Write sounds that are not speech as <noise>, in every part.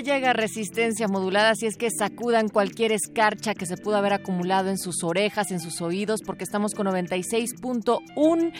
Llega resistencia modulada, así es que sacudan cualquier escarcha que se pudo haber acumulado en sus orejas, en sus oídos, porque estamos con 96.1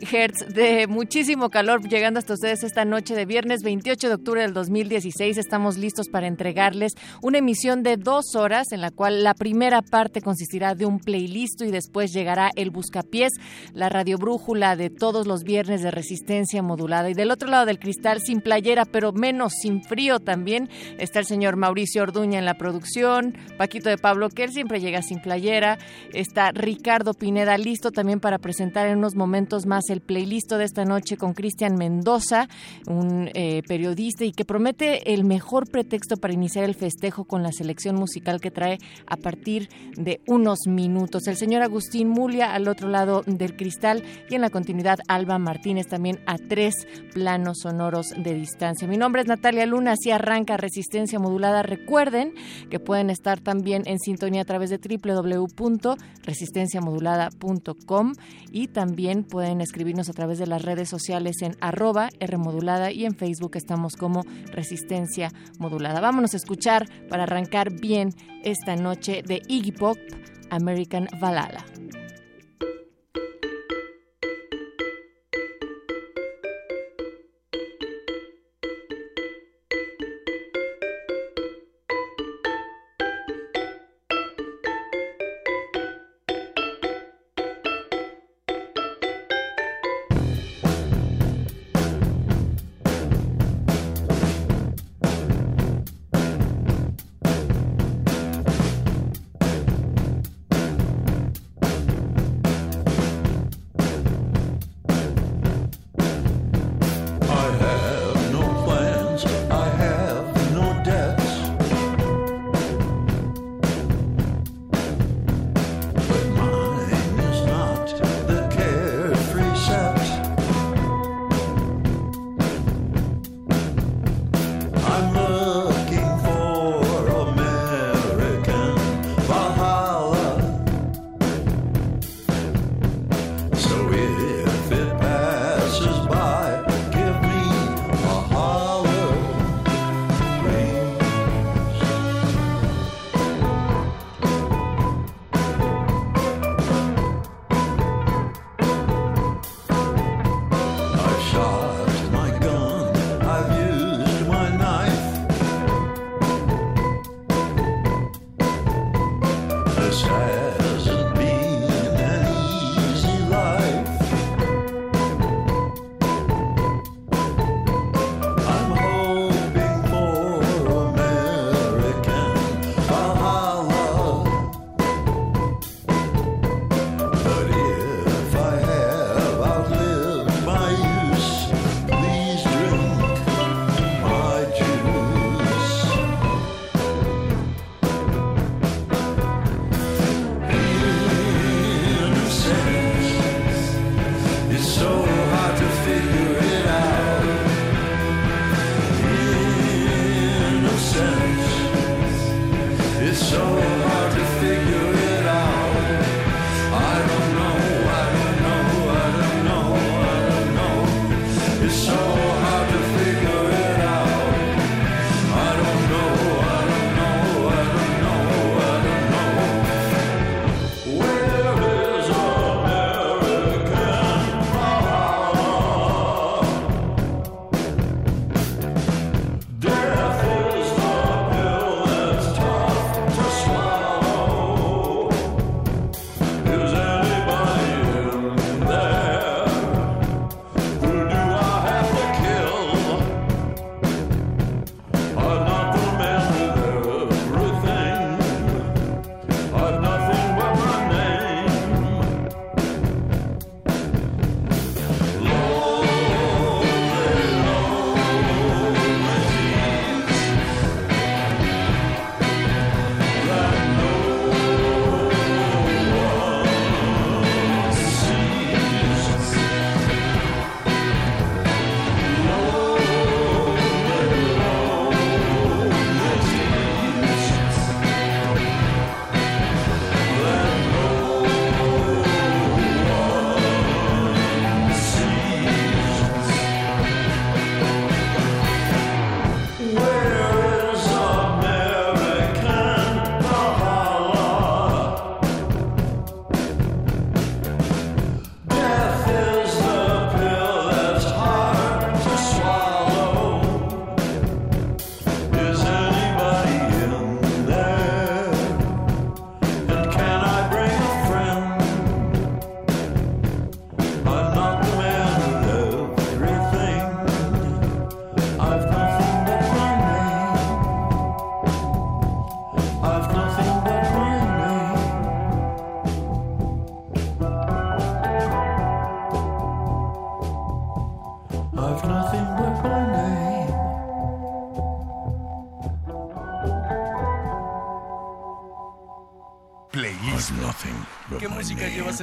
Hertz de muchísimo calor llegando hasta ustedes esta noche de viernes 28 de octubre del 2016. Estamos listos para entregarles una emisión de dos horas en la cual la primera parte consistirá de un playlist y después llegará el Buscapiés, la radio brújula de todos los viernes de resistencia modulada. Y del otro lado del cristal, sin playera, pero menos sin frío también, Está el señor Mauricio Orduña en la producción, Paquito de Pablo, que él siempre llega sin playera. Está Ricardo Pineda listo también para presentar en unos momentos más el playlist de esta noche con Cristian Mendoza, un eh, periodista y que promete el mejor pretexto para iniciar el festejo con la selección musical que trae a partir de unos minutos. El señor Agustín Mulia al otro lado del cristal y en la continuidad Alba Martínez también a tres planos sonoros de distancia. Mi nombre es Natalia Luna, así arranca resistencia modulada. Recuerden que pueden estar también en sintonía a través de www.resistenciamodulada.com y también pueden escribirnos a través de las redes sociales en arroba Rmodulada y en Facebook estamos como Resistencia Modulada. Vámonos a escuchar para arrancar bien esta noche de Iggy Pop, American Valhalla.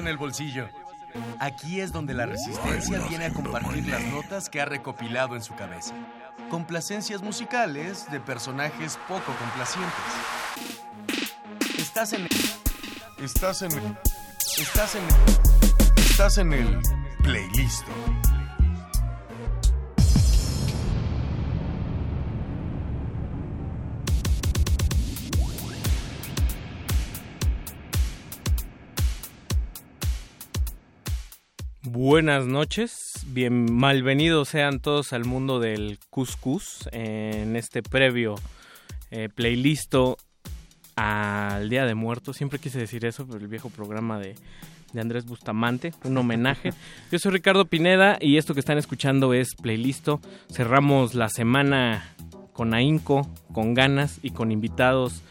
El bolsillo? Aquí es donde la resistencia viene a compartir las notas que ha recopilado en su cabeza. Complacencias musicales de personajes poco complacientes. Estás en Estás en Estás en Estás en el playlist. Noches, bien malvenidos sean todos al mundo del couscous en este previo eh, playlist al Día de Muertos. Siempre quise decir eso, pero el viejo programa de, de Andrés Bustamante, un homenaje. <laughs> Yo soy Ricardo Pineda y esto que están escuchando es playlist. Cerramos la semana con ahínco, con ganas y con invitados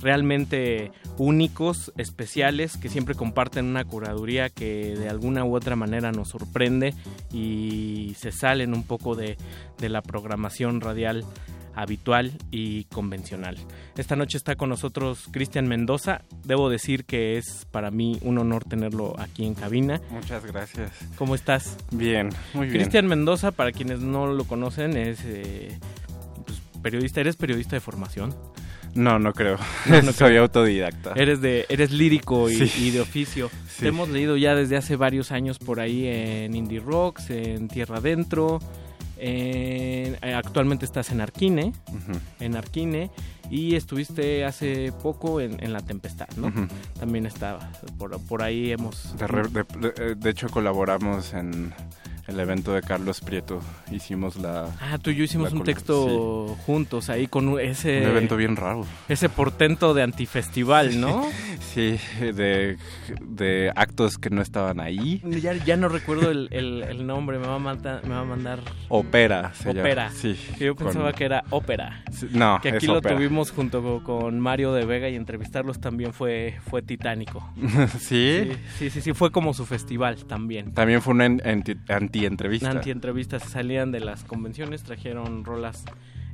realmente únicos, especiales, que siempre comparten una curaduría que de alguna u otra manera nos sorprende y se salen un poco de, de la programación radial habitual y convencional. Esta noche está con nosotros Cristian Mendoza. Debo decir que es para mí un honor tenerlo aquí en cabina. Muchas gracias. ¿Cómo estás? Bien, muy bien. Cristian Mendoza, para quienes no lo conocen, es eh, pues, periodista. ¿Eres periodista de formación? No, no creo. <laughs> No, no Soy autodidacta. Eres de, eres lírico y, sí. y de oficio. Sí. Te hemos leído ya desde hace varios años por ahí en Indie Rocks, en Tierra Adentro. En, eh, actualmente estás en Arquine, uh -huh. en Arquine, y estuviste hace poco en, en La Tempestad, ¿no? Uh -huh. También estaba, por, por ahí hemos... De, re, de, de hecho colaboramos en el evento de Carlos Prieto. Hicimos la. Ah, tú y yo hicimos un texto sí. juntos ahí con ese. Un evento bien raro. Ese portento de antifestival, ¿no? <laughs> Sí, de, de actos que no estaban ahí. Ya, ya no recuerdo el, el, el, nombre, me va, a mandar, me va a mandar. Ópera, se Ópera. Sí. Yo pensaba con... que era ópera. Sí, no, Que aquí es lo tuvimos junto con Mario de Vega y entrevistarlos también fue, fue titánico. <laughs> ¿Sí? ¿Sí? Sí, sí, sí, fue como su festival también. También fue una anti, anti entrevista. Anti entrevistas salían de las convenciones, trajeron rolas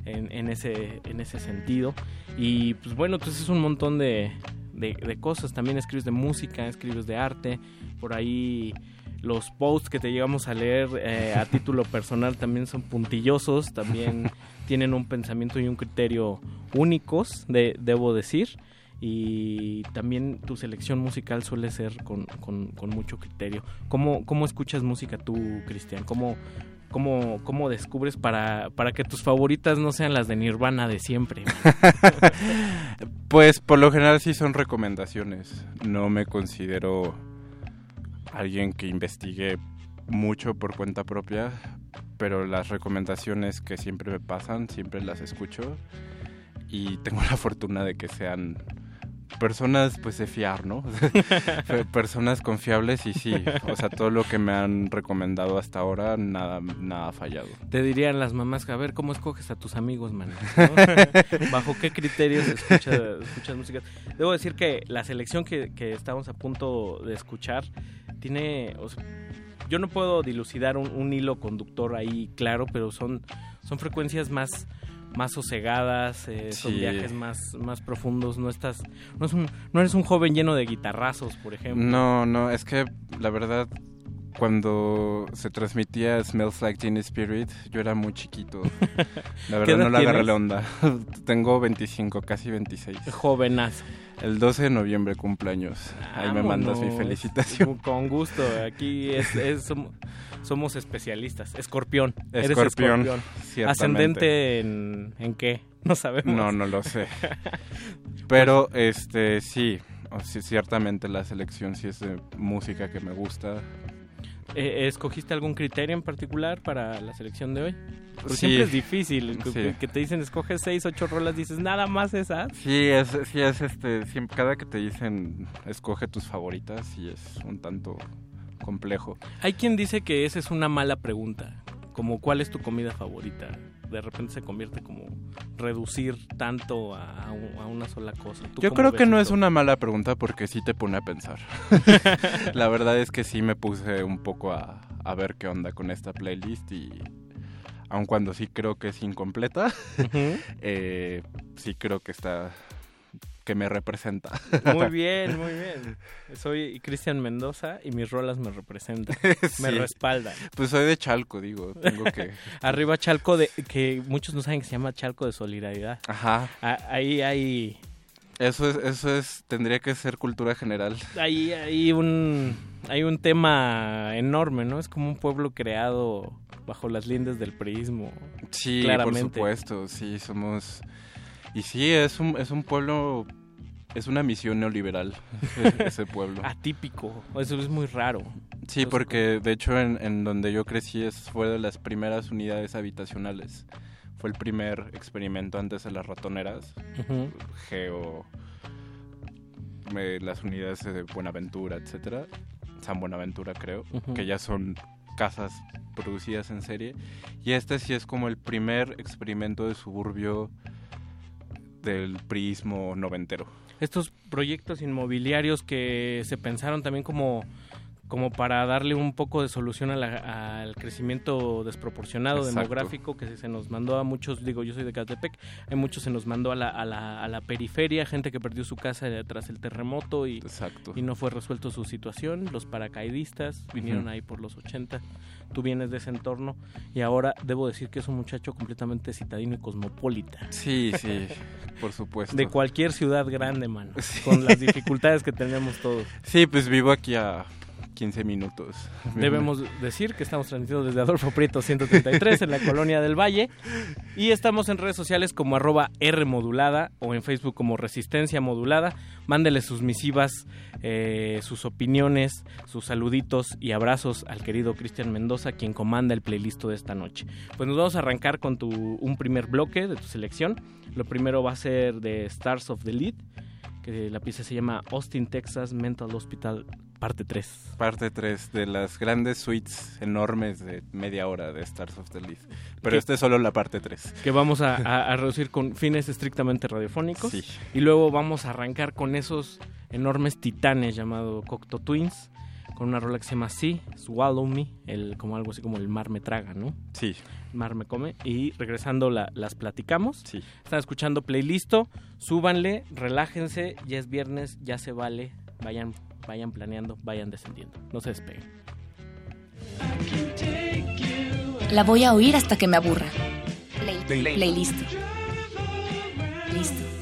en, en, ese, en ese sentido. Y pues bueno, pues es un montón de, de, de, cosas. También escribes de música, escribes de arte. Por ahí los posts que te llegamos a leer eh, a <laughs> título personal también son puntillosos. También <laughs> tienen un pensamiento y un criterio únicos, de, debo decir y también tu selección musical suele ser con, con, mucho criterio. ¿Cómo, ¿Cómo, escuchas música tú, Cristian? ¿Cómo, cómo, cómo descubres para, para que tus favoritas no sean las de Nirvana de siempre? <laughs> pues por lo general sí son recomendaciones. No me considero alguien que investigue mucho por cuenta propia, pero las recomendaciones que siempre me pasan, siempre las escucho y tengo la fortuna de que sean personas pues de fiar, ¿no? <laughs> personas confiables y sí, o sea, todo lo que me han recomendado hasta ahora, nada, nada ha fallado. Te dirían las mamás, a ver, ¿cómo escoges a tus amigos, man? <laughs> ¿Bajo qué criterios escuchas, escuchas música? Debo decir que la selección que, que estamos a punto de escuchar tiene... Yo no puedo dilucidar un, un, hilo conductor ahí claro, pero son, son frecuencias más más sosegadas, eh, sí. son viajes más, más profundos, no estás, no, es un, no eres un joven lleno de guitarrazos, por ejemplo. No, no, es que la verdad cuando se transmitía Smells Like Teen Spirit, yo era muy chiquito. <laughs> La verdad no la agarré la onda. <laughs> Tengo 25, casi 26. Jovenazo. El 12 de noviembre cumpleaños. Ahí Vámonos. me mandas mi felicitación. <laughs> Con gusto. Aquí es, es somos especialistas. Escorpión. Escorpión. Eres escorpión. ¿Ascendente en, en qué? No sabemos. No, no lo sé. Pero este sí, sí, ciertamente la selección sí es de música que me gusta. Eh, ¿Escogiste algún criterio en particular para la selección de hoy? Porque sí. siempre es difícil, sí. que, te dicen escoge seis, ocho rolas, dices nada más esas. Sí, es, sí es este, siempre, cada que te dicen escoge tus favoritas, sí es un tanto complejo. Hay quien dice que esa es una mala pregunta, como cuál es tu comida favorita. De repente se convierte como reducir tanto a, a una sola cosa. Yo creo que no es una mala pregunta porque sí te pone a pensar. <laughs> La verdad es que sí me puse un poco a, a ver qué onda con esta playlist y aun cuando sí creo que es incompleta, uh <laughs> -huh. eh, sí creo que está que me representa. Muy <laughs> bien, muy bien. Soy Cristian Mendoza y mis rolas me representan, <laughs> me respaldan. Pues soy de Chalco, digo, tengo que... <laughs> Arriba Chalco, de que muchos no saben que se llama Chalco de Solidaridad. Ajá. ahí hay... Eso es, eso es, tendría que ser cultura general. Ahí hay un, hay un tema enorme, ¿no? Es como un pueblo creado bajo las lindes del prismo. Sí, por supuesto, sí, somos y sí, es un, es un pueblo, es una misión neoliberal, <laughs> ese pueblo. Atípico, eso es muy raro. Sí, porque de hecho en, en donde yo crecí es, fue de las primeras unidades habitacionales. Fue el primer experimento antes de las ratoneras, geo, las unidades de Buenaventura, etcétera, San Buenaventura creo, que ya son casas producidas en serie. Y este sí es como el primer experimento de suburbio del prismo noventero. Estos proyectos inmobiliarios que se pensaron también como como para darle un poco de solución al crecimiento desproporcionado demográfico que se nos mandó a muchos, digo yo soy de Catepec, hay muchos se nos mandó a la, a la, a la periferia, gente que perdió su casa tras el terremoto y, y no fue resuelto su situación, los paracaidistas vinieron ahí por los 80, tú vienes de ese entorno y ahora debo decir que es un muchacho completamente citadino y cosmopolita. Sí, sí, <laughs> por supuesto. De cualquier ciudad grande, mano, con las dificultades que tenemos todos. Sí, pues vivo aquí a 15 minutos. <laughs> Debemos decir que estamos transmitiendo desde Adolfo Prieto 133 en la <laughs> Colonia del Valle y estamos en redes sociales como arroba R modulada o en Facebook como Resistencia Modulada. Mándele sus misivas, eh, sus opiniones, sus saluditos y abrazos al querido Cristian Mendoza, quien comanda el playlist de esta noche. Pues nos vamos a arrancar con tu, un primer bloque de tu selección. Lo primero va a ser de Stars of the Lead que la pieza se llama Austin, Texas Mental Hospital parte 3. Parte 3 de las grandes suites enormes de media hora de Stars of the Leaf. Pero esta es solo la parte 3. Que vamos <laughs> a, reducir con fines estrictamente radiofónicos. Sí. Y luego vamos a arrancar con esos enormes titanes llamado Cocteau Twins con una rola que se llama Sí, Swallow Me, el, como algo así como el mar me traga, ¿no? Sí. El mar me come. Y regresando las platicamos. Sí. Están escuchando playlisto, súbanle, relájense, ya es viernes, ya se vale, vayan, vayan planeando, vayan descendiendo, no se despeguen. La voy a oír hasta que me aburra. Playlist. Listo.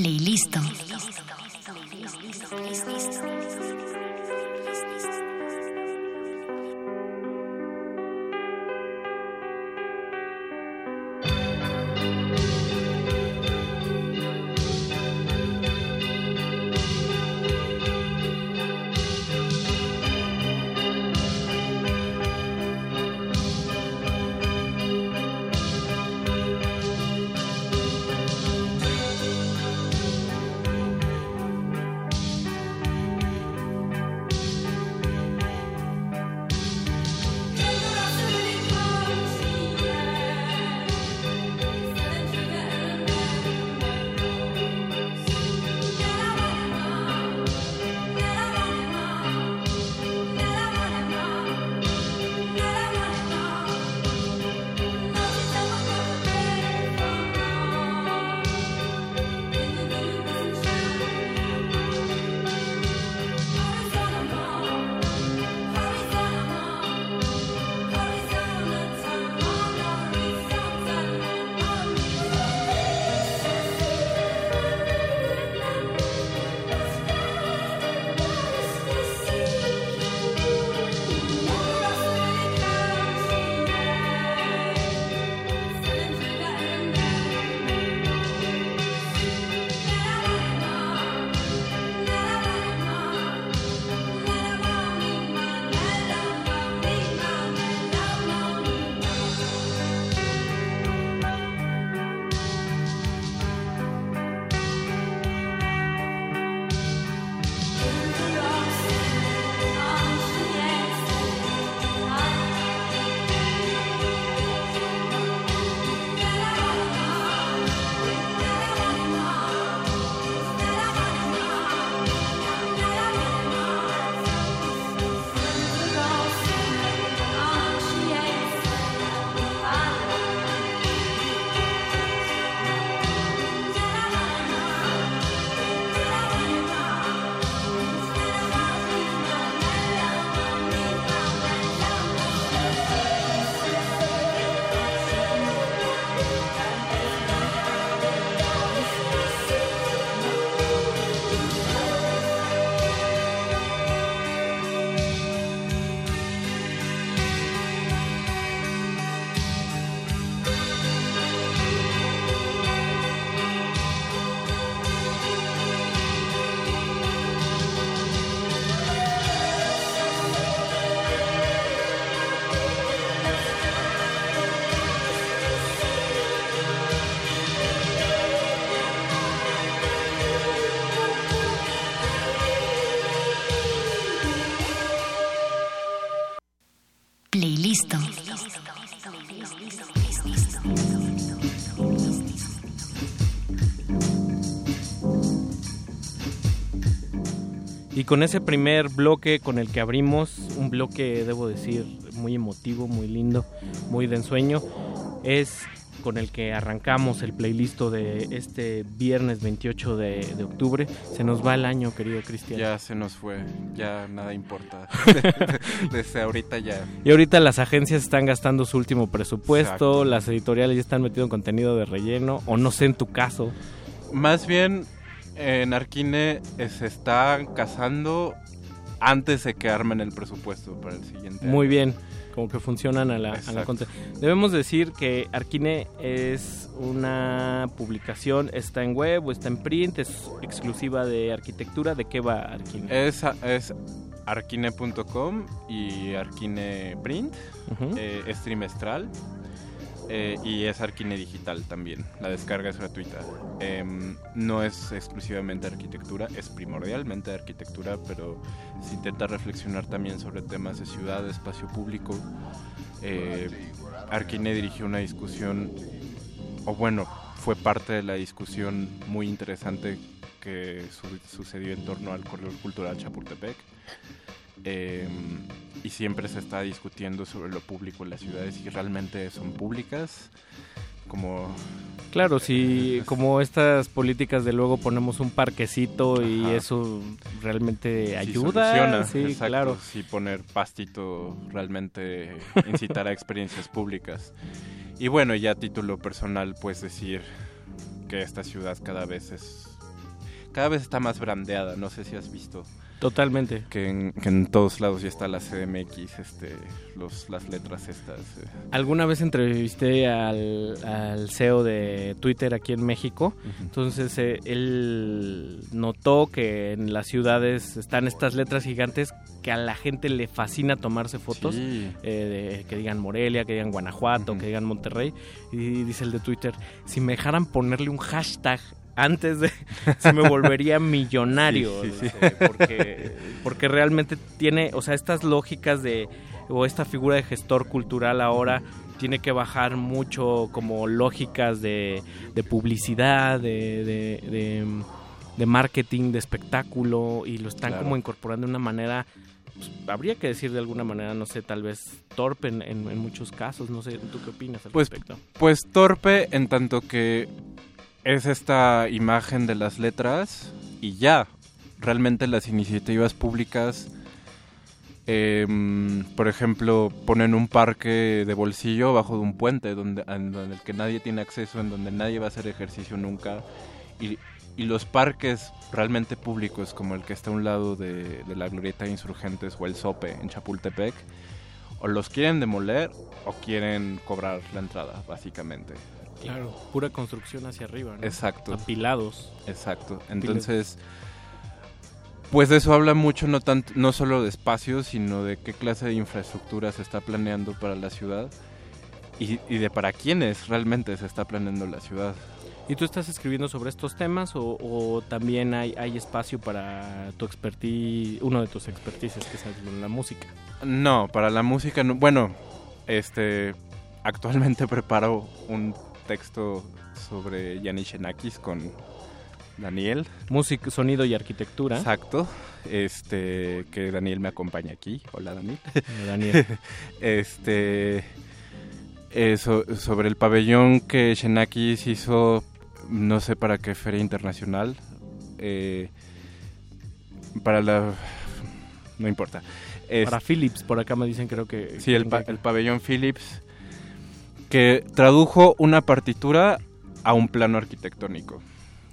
Playlist. Con ese primer bloque con el que abrimos, un bloque, debo decir, muy emotivo, muy lindo, muy de ensueño, es con el que arrancamos el playlist de este viernes 28 de, de, octubre. Se nos va el año, querido Cristian. Ya se nos fue, ya nada importa. <laughs> Desde ahorita ya. Y ahorita las agencias están gastando su último presupuesto, las editoriales ya están metiendo contenido de relleno, o no sé en tu caso. Más bien, en Arquine se están casando antes de que armen el presupuesto para el siguiente. Muy bien, como que funcionan a la, a la contra. Debemos decir que Arquine es una publicación, está en web o está en print, es exclusiva de arquitectura. ¿De qué va Arquine? Es, es arquine.com y Arquine Print, uh -huh. eh, es trimestral. Eh, y es Arquine Digital también. La descarga es gratuita. Eh, no es exclusivamente arquitectura, es primordialmente arquitectura, pero se intenta reflexionar también sobre temas de ciudad, espacio público. Eh, Arquine dirigió una discusión, o bueno, fue parte de la discusión muy interesante que su sucedió en torno al corredor cultural Chapultepec. Eh, y siempre se está discutiendo sobre lo público en las ciudades si realmente son públicas como claro si como estas políticas de luego ponemos un parquecito y Ajá. eso realmente ayuda sí, Exacto, claro si poner pastito realmente incitará a experiencias públicas y bueno ya a título personal pues decir que esta ciudad cada vez es cada vez está más brandeada, no sé si has visto. Totalmente. Que en, que en todos lados ya está la CDMX, este, los, las letras estas. eh. Alguna vez entrevisté al, al CEO de Twitter aquí en México. Entonces eh, él notó que en las ciudades están estas letras gigantes que a la gente le fascina tomarse fotos. Sí. eh, de- que digan Morelia, que digan Guanajuato, que digan Monterrey. Y dice el de Twitter, si me dejaran ponerle un hashtag antes de... se me volvería <laughs> millonario. Sí, sí, sí. dice, Porque, porque realmente tiene, o sea, estas lógicas de... o esta figura de gestor cultural ahora tiene que bajar mucho como lógicas de, de publicidad, de, de, de- de marketing, de espectáculo, y lo están Claro. como incorporando de una manera pues, habría que decir de alguna manera, no sé, tal vez torpe en, en- en muchos casos. No sé, ¿tú qué opinas al Pues, respecto? Pues torpe en tanto que es esta imagen de las letras y ya. Realmente las iniciativas públicas, em, por ejemplo, ponen un parque de bolsillo bajo de un puente donde, en el que nadie tiene acceso, en donde nadie va a hacer ejercicio nunca. Y, los parques realmente públicos, como el que está a un lado de, de la Glorieta de Insurgentes o el Sope en Chapultepec, o los quieren demoler o quieren cobrar la entrada, básicamente. Claro, pura construcción hacia arriba, ¿no? Exacto, Apilados. exacto. Entonces, pues de eso habla mucho, no, tanto, no solo de espacios, sino de qué clase de infraestructura se está planeando para la ciudad y, y de para quiénes realmente se está planeando la ciudad. ¿Y tú estás escribiendo sobre estos temas o, o también hay, hay espacio para tu expertise, uno de tus expertices, que es la música? No, para la música, no. bueno, este, actualmente <laughs> preparo un texto sobre Yanis Xenakis con Daniel. Música, sonido y arquitectura. Exacto. Este, que Daniel me acompaña aquí. Hola, Daniel. Eh, <laughs> Daniel. Este, eh, so- sobre el pabellón que Xenakis hizo, no sé para qué feria internacional. eh, para la. No importa. Es- Para Philips, por acá me dicen creo que... Sí, el, pa- el pabellón Philips, que tradujo una partitura a un plano arquitectónico.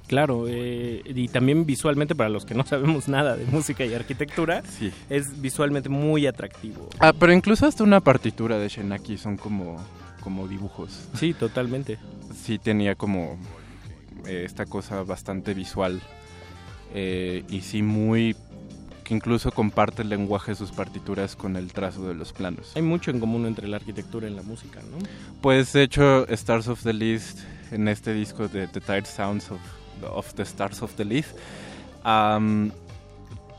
Claro, eh, y también visualmente, para los que no sabemos nada de música y arquitectura, Sí. es visualmente muy atractivo. Ah, pero incluso hasta una partitura de Shenaki son como, como dibujos. Sí, totalmente. Sí tenía como eh, esta cosa bastante visual eh, y sí muy... que incluso comparte el lenguaje de sus partituras con el trazo de los planos. Hay mucho en común entre la arquitectura y la música, ¿no? Pues de hecho, Stars of the List, en este disco de The Tired Sounds of, of the Stars of the List, am,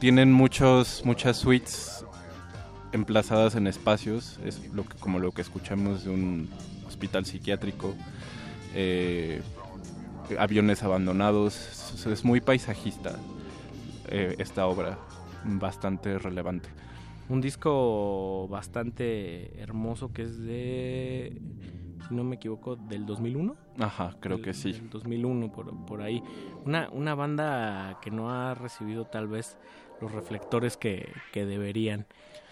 tienen muchos, muchas suites emplazadas en espacios, es lo que, como lo que escuchamos de un hospital psiquiátrico, eh, aviones abandonados, es- es muy paisajista eh, esta obra, bastante relevante. Un disco bastante hermoso que es de, si no me equivoco, del 2001. Ajá, creo Del- que sí. del 2001, por, por ahí. Una, una banda que no ha recibido tal vez los reflectores que, que deberían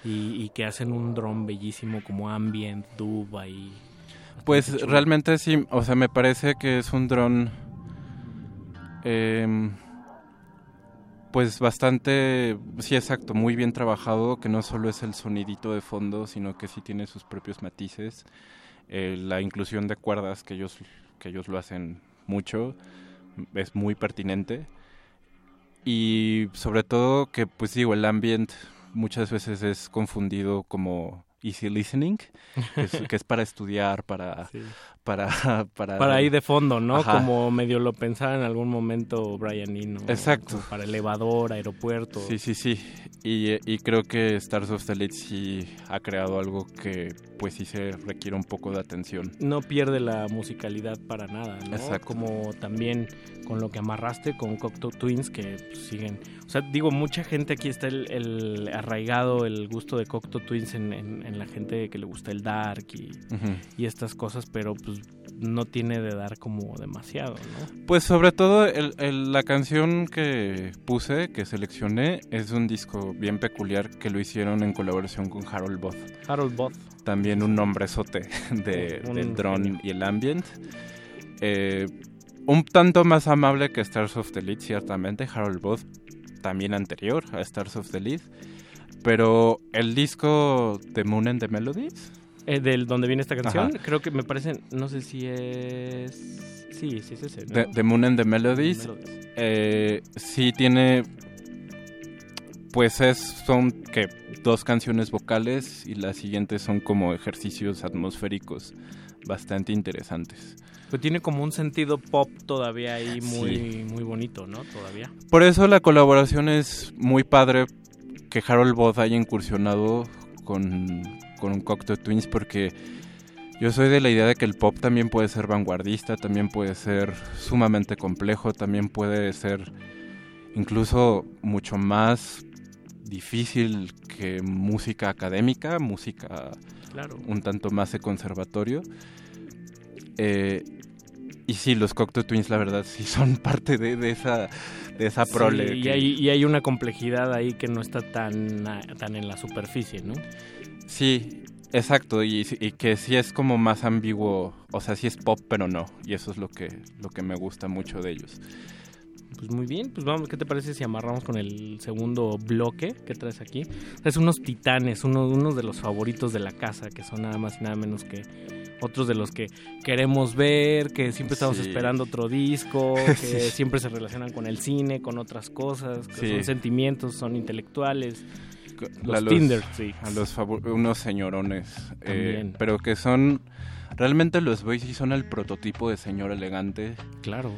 y, y que hacen un drum bellísimo como ambient, duba y... Pues realmente sí, o sea, me parece que es un dron pues bastante, sí exacto, muy bien trabajado, que no solo es el sonidito de fondo, sino que sí tiene sus propios matices, Eh, la inclusión de cuerdas que ellos, que ellos lo hacen mucho, es muy pertinente. Y sobre todo que pues digo, el ambient muchas veces es confundido como easy listening, que es, que es para estudiar, para, <laughs> Sí. para, para, Para ahí de fondo, ¿no? Ajá. Como medio lo pensaba en algún momento Brian Eno. Exacto. Para elevador, aeropuerto. Sí, sí, sí. Y, y creo que Stars of the Late sí ha creado algo que pues sí se requiere un poco de atención. no pierde la musicalidad para nada, ¿no? Exacto. Como también con lo que amarraste con Cocteau Twins, que pues, siguen... O sea, digo, mucha gente aquí está el, el arraigado, el gusto de Cocteau Twins en, en- en la gente que le gusta el dark y, Ujú. y estas cosas, pero pues no tiene de dar como demasiado, ¿no? Pues sobre todo el- el- la canción que puse, que seleccioné, es un disco bien peculiar que lo hicieron en colaboración con Harold Both. Harold Both. También un nombrezote de, Un del drone y el ambient. Eh, un tanto más amable que Stars of the Lead, ciertamente. Harold Both también anterior a Stars of the Lead. Pero el disco de Moon and the Melodies. Eh, del donde viene esta canción, creo que me parece, no sé si es... Sí, sí es ese. De, Moon and the Melodies. Eh, sí tiene... Pues es, son que dos canciones vocales y las siguientes son como ejercicios atmosféricos bastante interesantes. Pues tiene como un sentido pop todavía ahí muy, muy bonito, ¿no? Todavía. Por eso la colaboración es muy padre que Harold Both haya incursionado con, con Cocteau Twins porque yo soy de la idea de que el pop también puede ser vanguardista, también puede ser sumamente complejo, también puede ser incluso mucho más difícil que música académica, música claro. un tanto más de conservatorio. Eh, y sí, los Cocteau Twins, la verdad, sí son <laughs> parte de, esa, de esa prole. y, hay, y hay una complejidad ahí que no está tan, tan en la superficie, ¿no? Sí, exacto, y, que sí es como más ambiguo, o sea, sí es pop, pero no, y eso es lo que, lo que me gusta mucho de ellos. Pues muy bien, pues vamos, ¿qué te parece si amarramos con el segundo bloque que traes aquí? Es unos titanes, uno, uno de los favoritos de la casa, que son nada más y nada menos que otros de los que queremos ver, que siempre estamos esperando otro disco, <laughs> que siempre se relacionan con el cine, con otras cosas, que son sentimientos, son intelectuales. Los, Tinder, sí. A los unos señorones. Eh, pero que son. Realmente los boys sí son el prototipo de señor elegante. Claro.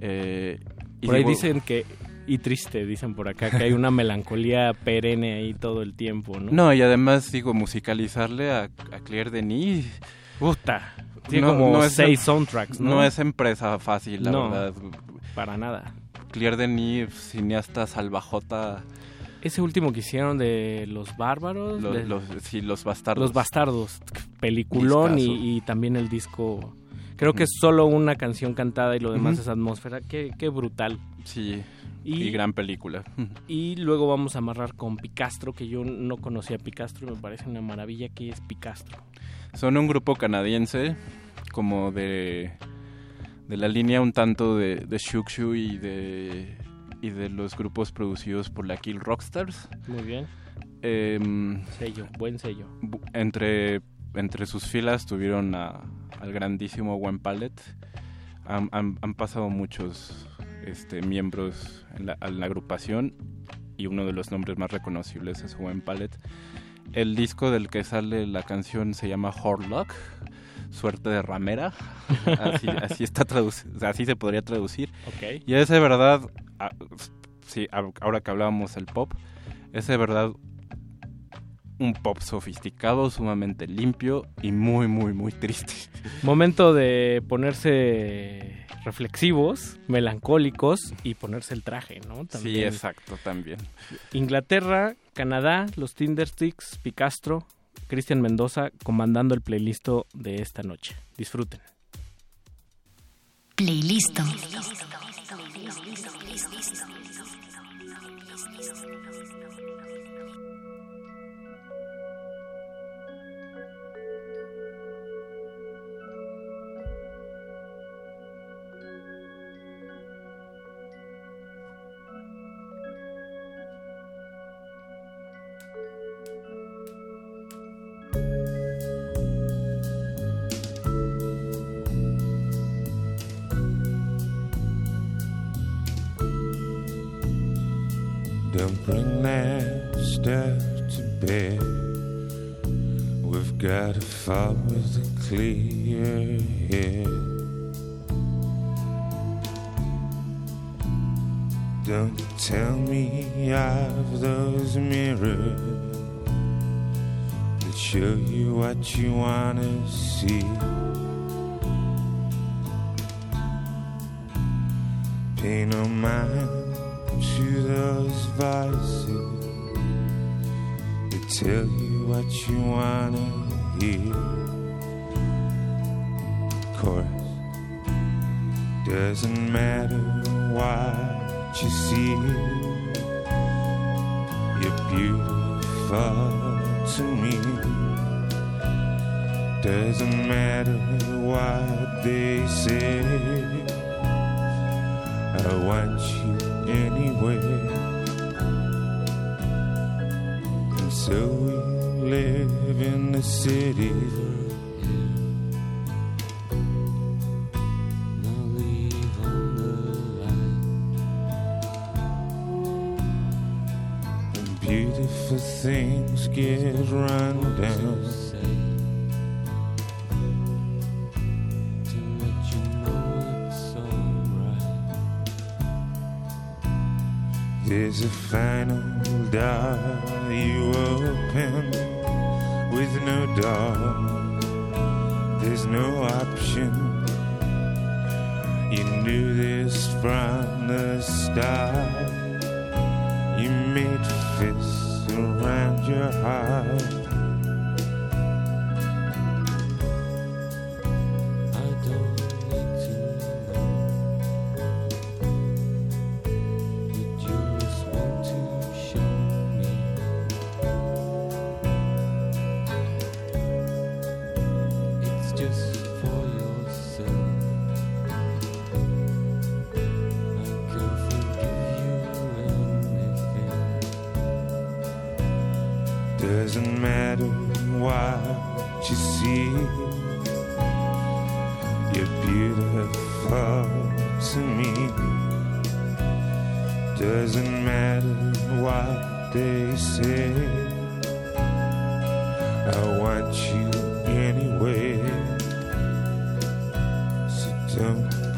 Eh, por ahí dicen que y triste, dicen por acá, que hay una <laughs> melancolía perenne ahí todo el tiempo, ¿no? No, y además, digo, musicalizarle a, a Claire Denis Puta. Tiene como seis soundtracks, ¿no? No es empresa fácil, la verdad. Para nada. Claire Denis, cineasta salvajota. Ese último que hicieron de Los Bárbaros. Los, sí, Los Bastardos. Los Bastardos. Peliculón y, también el disco. Creo que es solo una canción cantada y lo demás es atmósfera. Qué, qué brutal. Sí. Y, gran película. Y luego vamos a amarrar con Picastro, que yo no conocía a Picastro y me parece una maravilla que es Picastro. Son un grupo canadiense, como de, de la línea un tanto de, de Shukshu y de, y de los grupos producidos por la Kill Rockstars. Muy bien. Em, sello, buen sello. Entre, entre sus filas tuvieron al grandísimo One Pallet. Han, han, pasado muchos este, miembros en la, la, agrupación y uno de los nombres más reconocibles es One Pallet. El disco del que sale la canción se llama Horlock, suerte de ramera. <laughs> Así, está traducido, así se podría traducir. Y es de verdad, ah, sí, ahora que hablábamos del pop, es de verdad un pop sofisticado, sumamente limpio y muy, muy, muy triste. <laughs> Momento de ponerse reflexivos, melancólicos y ponerse el traje, ¿no? Sí, exacto, también. Inglaterra, Canadá, los Tindersticks, Picastro, Cristian Mendoza comandando el playlist de esta noche. Disfruten. Playlist. Those mirrors that show you what you wanna see. Pay no mind to those voices that tell you what you wanna hear. Of course, doesn't matter what you see beautiful to me. Doesn't matter what they say, I want you anyway. And so things get run down.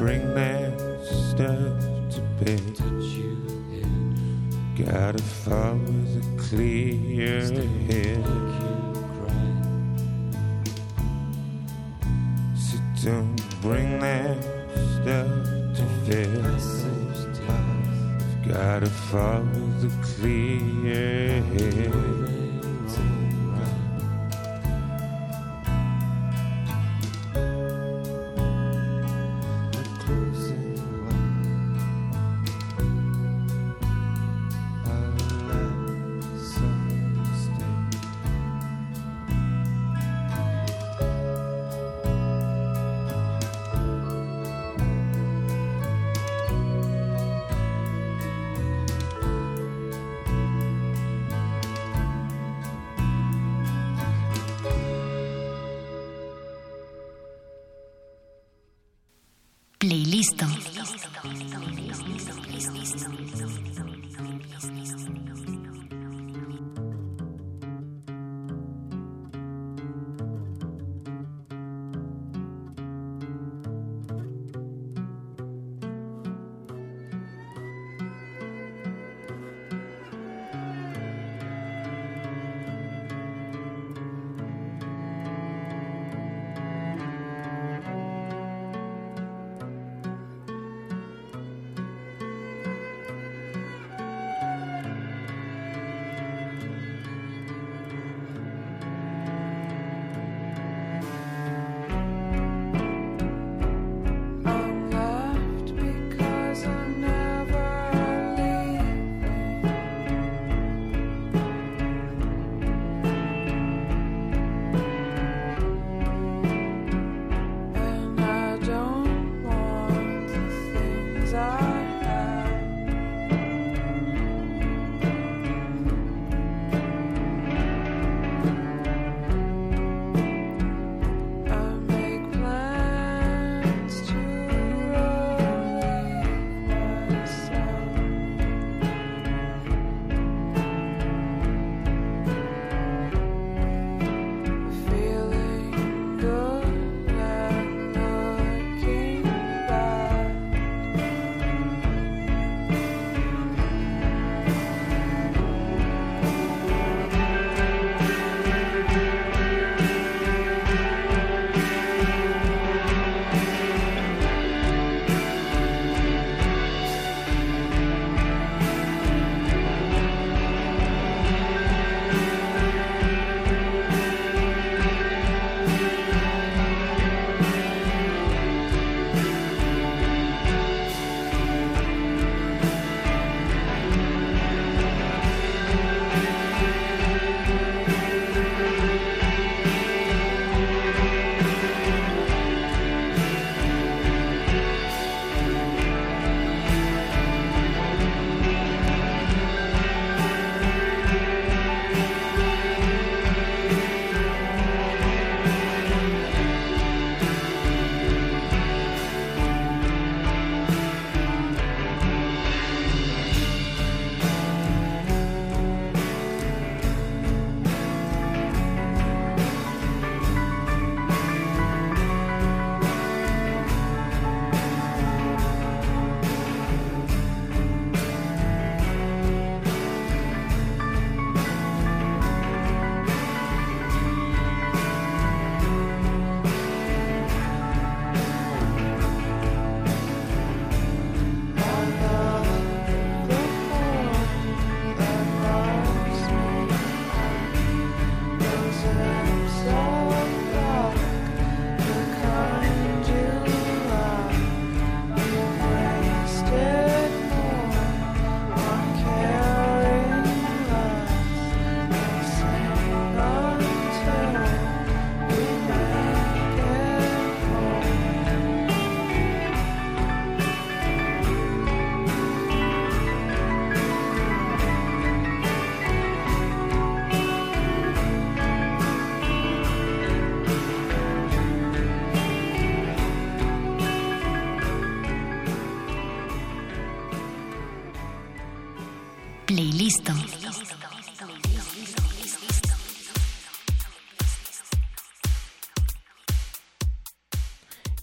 bring that stuff to bed. Gotta follow the clear head. So don't bring that stuff to bed. Gotta follow the clear.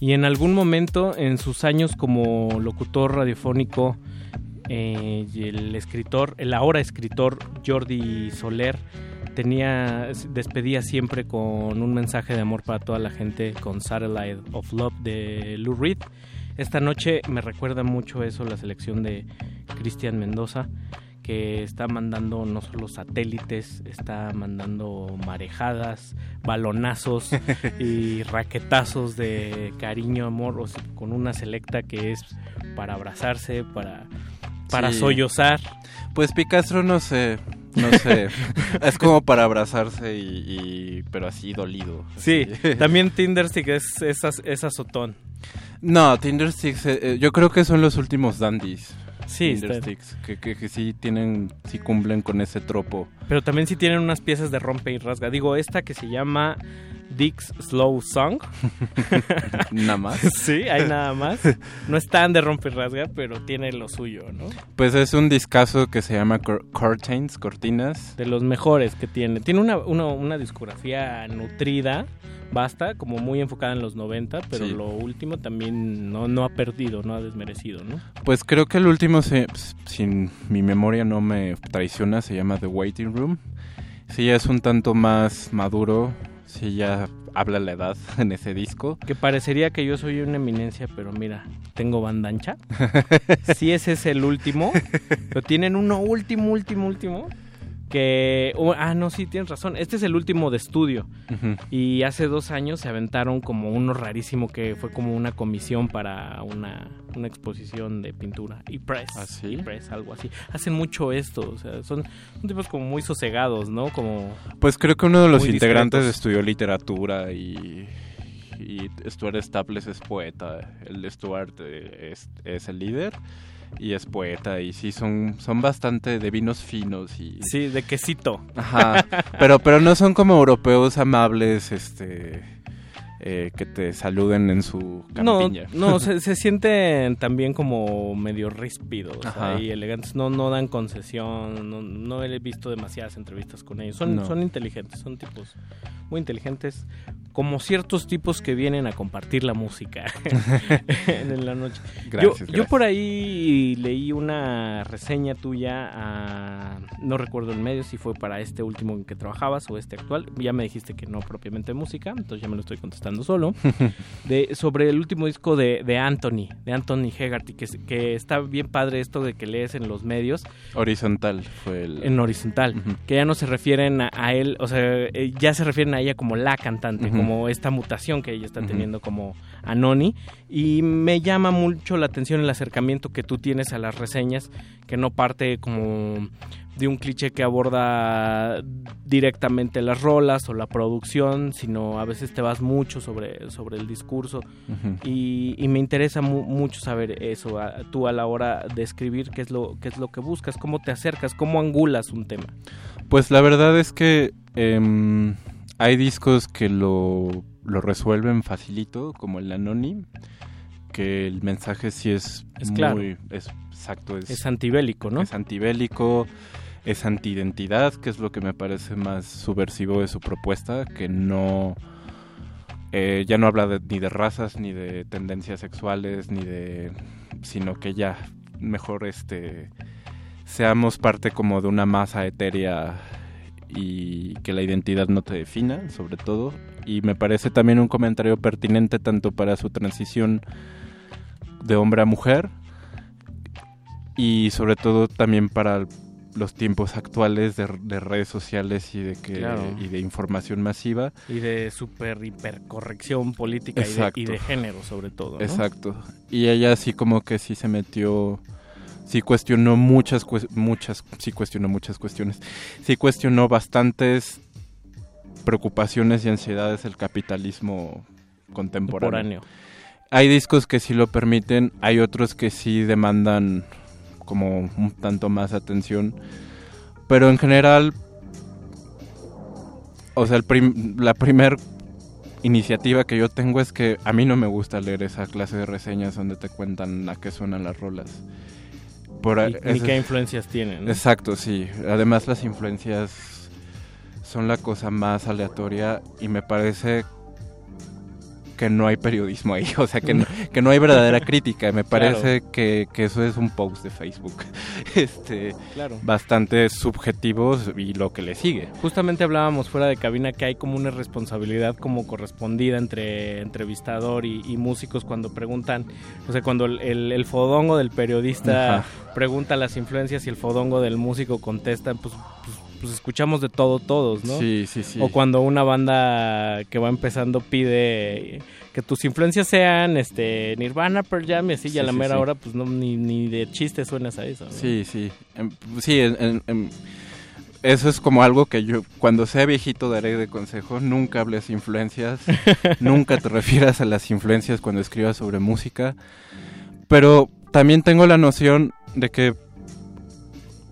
Y en algún momento, en sus años como locutor radiofónico, eh, y el escritor, el ahora escritor Jordi Soler, tenía, despedía siempre con un mensaje de amor para toda la gente con Satellite of Love de Lou Reed. Esta noche me recuerda mucho eso, la selección de Cristian Mendoza, que está mandando no solo satélites, está mandando marejadas, balonazos <laughs> y raquetazos de cariño, amor, o sea, con una selecta que es para abrazarse, para, para Sí. sollozar. Pues Picasso no sé, no sé. <laughs> es como para abrazarse y, y- pero así dolido. Sí, así. <laughs> también Tinderstick es, es, az- es azotón. No, Tindersticks, eh, eh, yo creo que son los últimos dandies. Sí, que, que, que sí tienen, sí cumplen con ese tropo. Pero también sí tienen unas piezas de rompe y rasga. Digo, esta que se llama Dick's Slow Song. <laughs> Nada más. <laughs> sí, hay nada más. No es tan de rompe y rasga, pero tiene lo suyo, ¿no? Pues es un discazo que se llama Cur- Curtains, Cortinas. De los mejores que tiene. Tiene una, una, una discografía nutrida, basta, como muy enfocada en los 90, pero Sí. lo último también no, no ha perdido, no ha desmerecido, ¿no? Pues creo que el último, se, sin mi memoria no me traiciona, se llama The Waiting Room. Sí, ya es un tanto más maduro, sí ya habla la edad <laughs> en ese disco. Que parecería que yo soy una eminencia, pero mira, tengo banda ancha. <laughs> Sí, ese es el último. Pero tienen uno último, último, último. Que. oh, ah, no, sí, tienes razón. Este es el último de estudio. Y hace dos años se aventaron como uno rarísimo que fue como una comisión para una, una exposición de pintura. Y press. ¿Ah, sí? Y press, algo así. Hacen mucho esto. O sea, son, son tipos como muy sosegados, ¿no? Como. Pues creo que uno de los integrantes discretos. estudió literatura y, y Stuart Staples es poeta. El Stuart eh, es, es el líder y es poeta y sí son, son bastante de vinos finos y... Sí, de quesito. Ajá, pero, pero no son como europeos amables, este... eh, que te saluden en su No, campiña. no <laughs> se, se sienten también como medio ríspidos Ajá. y elegantes. No, no dan concesión. No, no he visto demasiadas entrevistas con ellos. Son, No. son inteligentes, son tipos muy inteligentes. Como ciertos tipos que vienen a compartir la música <laughs> en la noche. Gracias, yo, gracias. yo por ahí leí una reseña tuya, a- no recuerdo el medio si fue para este último en que trabajabas o este actual. Ya me dijiste que no propiamente música, entonces ya me lo estoy contestando solo. <laughs> de, sobre el último disco de, de Anthony, de Anthony Hegarty, que, es- que está bien padre esto de que lees en los medios Horizontal fue el... en horizontal, que ya no se refieren a, a él, o sea, eh, ya se refieren a ella como la cantante, como esta mutación que ella está teniendo como Anoni, y me llama mucho la atención el acercamiento que tú tienes a las reseñas, que no parte como de un cliché que aborda directamente las rolas o la producción, sino a veces te vas mucho sobre, sobre el discurso. Y, y me interesa mu- mucho saber eso, a- tú a la hora de escribir, qué es, lo, qué es lo que buscas, cómo te acercas, cómo angulas un tema. Pues la verdad es que em, hay discos que lo, lo resuelven facilito, como el Anony, que el mensaje sí es, Es muy... claro. Es, exacto, es, Es antibélico, ¿no? es antibélico, es antiidentidad, que es lo que me parece más subversivo de su propuesta, que no... eh, ya no habla de- ni de razas, ni de tendencias sexuales, ni de... sino que ya mejor este seamos parte como de una masa etérea y que la identidad no te defina, sobre todo. Y me parece también un comentario pertinente tanto para su transición de hombre a mujer y sobre todo también para los tiempos actuales de, de redes sociales y de que Claro. y de información masiva. Y de super hipercorrección política y de, Exacto. y de género sobre todo. ¿no? Exacto. Y ella así como que sí se metió, sí cuestionó muchas, muchas, sí cuestionó muchas cuestiones. Sí cuestionó bastantes preocupaciones y ansiedades del capitalismo contemporáneo. Hay discos que sí lo permiten, hay otros que sí demandan como un tanto más atención, pero en general, o sea, el prim- la primer iniciativa que yo tengo es que a mí no me gusta leer esa clase de reseñas donde te cuentan a qué suenan las rolas. Por Y, qué influencias tienen. ¿no? Exacto, sí. Además las influencias son la cosa más aleatoria y me parece que no hay periodismo ahí, <laughs> o sea, que no, que no hay verdadera crítica. Me parece que, que, eso es un post de Facebook <laughs> este, claro. bastante subjetivo y lo que le sigue. Justamente hablábamos fuera de cabina que hay como una responsabilidad como correspondida entre entrevistador y, músicos cuando preguntan, o sea, cuando el, el, fodongo del periodista pregunta las influencias y el fodongo del músico contesta, pues, pues pues escuchamos de todo todos, ¿no? Sí, sí, sí. O cuando una banda que va empezando pide que tus influencias sean este Nirvana, Pearl Jam y así, y a la mera hora pues no ni, ni de chiste suenas a eso. Sí, sí. Em, sí, eso es como algo que yo, cuando sea viejito, daré de consejo. Nunca hables influencias, <laughs> nunca te refieras a las influencias cuando escribas sobre música. Pero también tengo la noción de que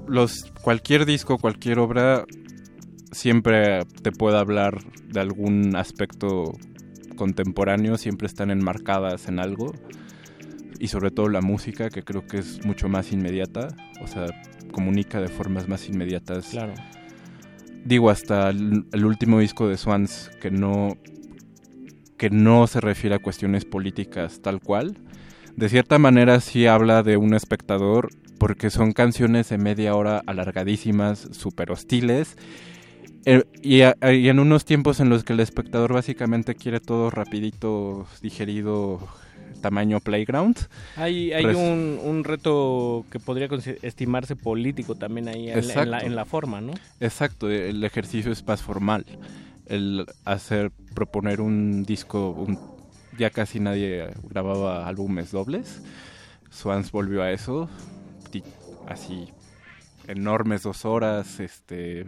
los cualquier disco, cualquier obra siempre te puede hablar de algún aspecto contemporáneo, siempre están enmarcadas en algo y sobre todo la música que creo que es mucho más inmediata, o sea, comunica de formas más inmediatas. Claro. Digo hasta el, el último disco de Swans que no que no se refiere a cuestiones políticas tal cual. De cierta manera sí habla de un espectador porque son canciones de media hora alargadísimas, súper hostiles. Eh, y, en unos tiempos en los que el espectador básicamente quiere todo rapidito, digerido, tamaño playground. Hay, hay un, reto que podría estimarse político también ahí en la, en la, forma, ¿no? Exacto, el ejercicio es más formal. El hacer, proponer un disco, ya casi nadie grababa álbumes dobles. Swans volvió a eso, así enormes dos horas, este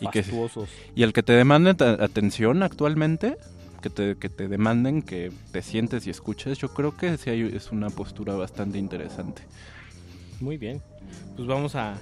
y que y el que te demanden atención actualmente, que te, que te demanden que te sientes y escuches, yo creo que sí es una postura bastante interesante. Muy bien, pues vamos a,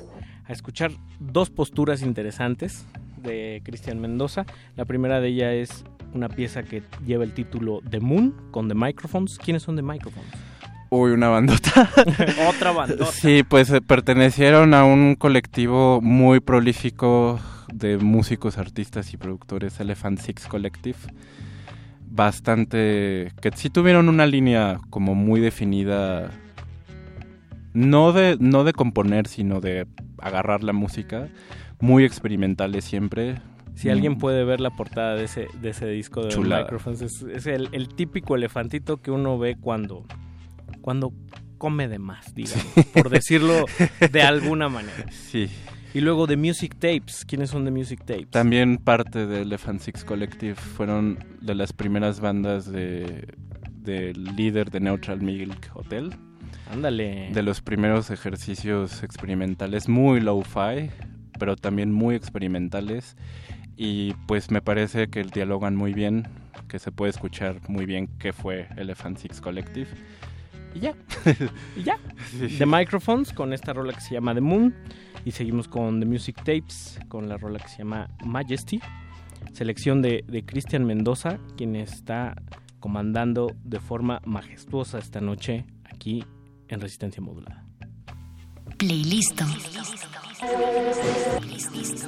a escuchar dos posturas interesantes de Cristian Mendoza. La primera de ellas es una pieza que lleva el título The Moon con The Microphones. ¿Quiénes son The Microphones? Uy, una bandota. <laughs> Otra bandota. Sí, pues eh, pertenecieron a un colectivo muy prolífico de músicos, artistas y productores, Elephant Six Collective. Bastante. que sí tuvieron una línea como muy definida. No de, no de componer, sino de agarrar la música. Muy experimentales siempre. Si alguien mm. puede ver la portada de ese, de ese disco de Microphones, es, el, el típico elefantito que uno ve cuando cuando come de más, digamos, por decirlo de alguna manera. <laughs> Sí. Y luego The Music Tapes. ¿Quiénes son The Music Tapes? También parte del Elephant Six Collective. Fueron de las primeras bandas de del líder de Neutral Milk Hotel. Ándale. De los primeros ejercicios experimentales muy low-fi, pero también muy experimentales. Y pues me parece que dialogan muy bien, que se puede escuchar muy bien qué fue Elephant Six Collective. Y ya. <laughs> y ya. The Microphones con esta rola que se llama The Moon. Y seguimos con The Music Tapes con la rola que se llama Majesty. Selección de, de Cristian Mendoza, quien está comandando de forma majestuosa esta noche aquí en Resistencia Modulada. Playlist. Playlist.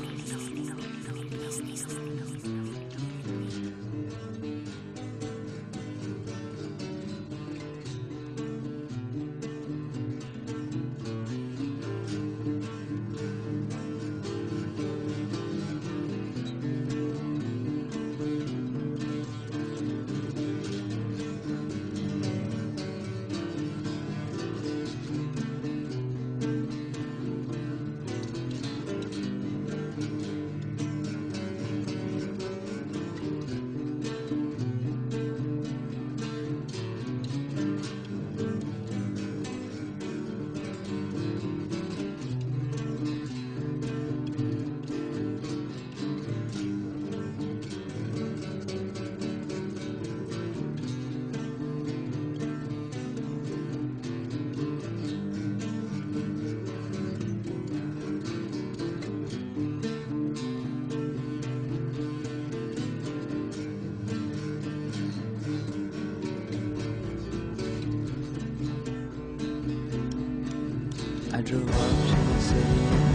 I drove up to the city.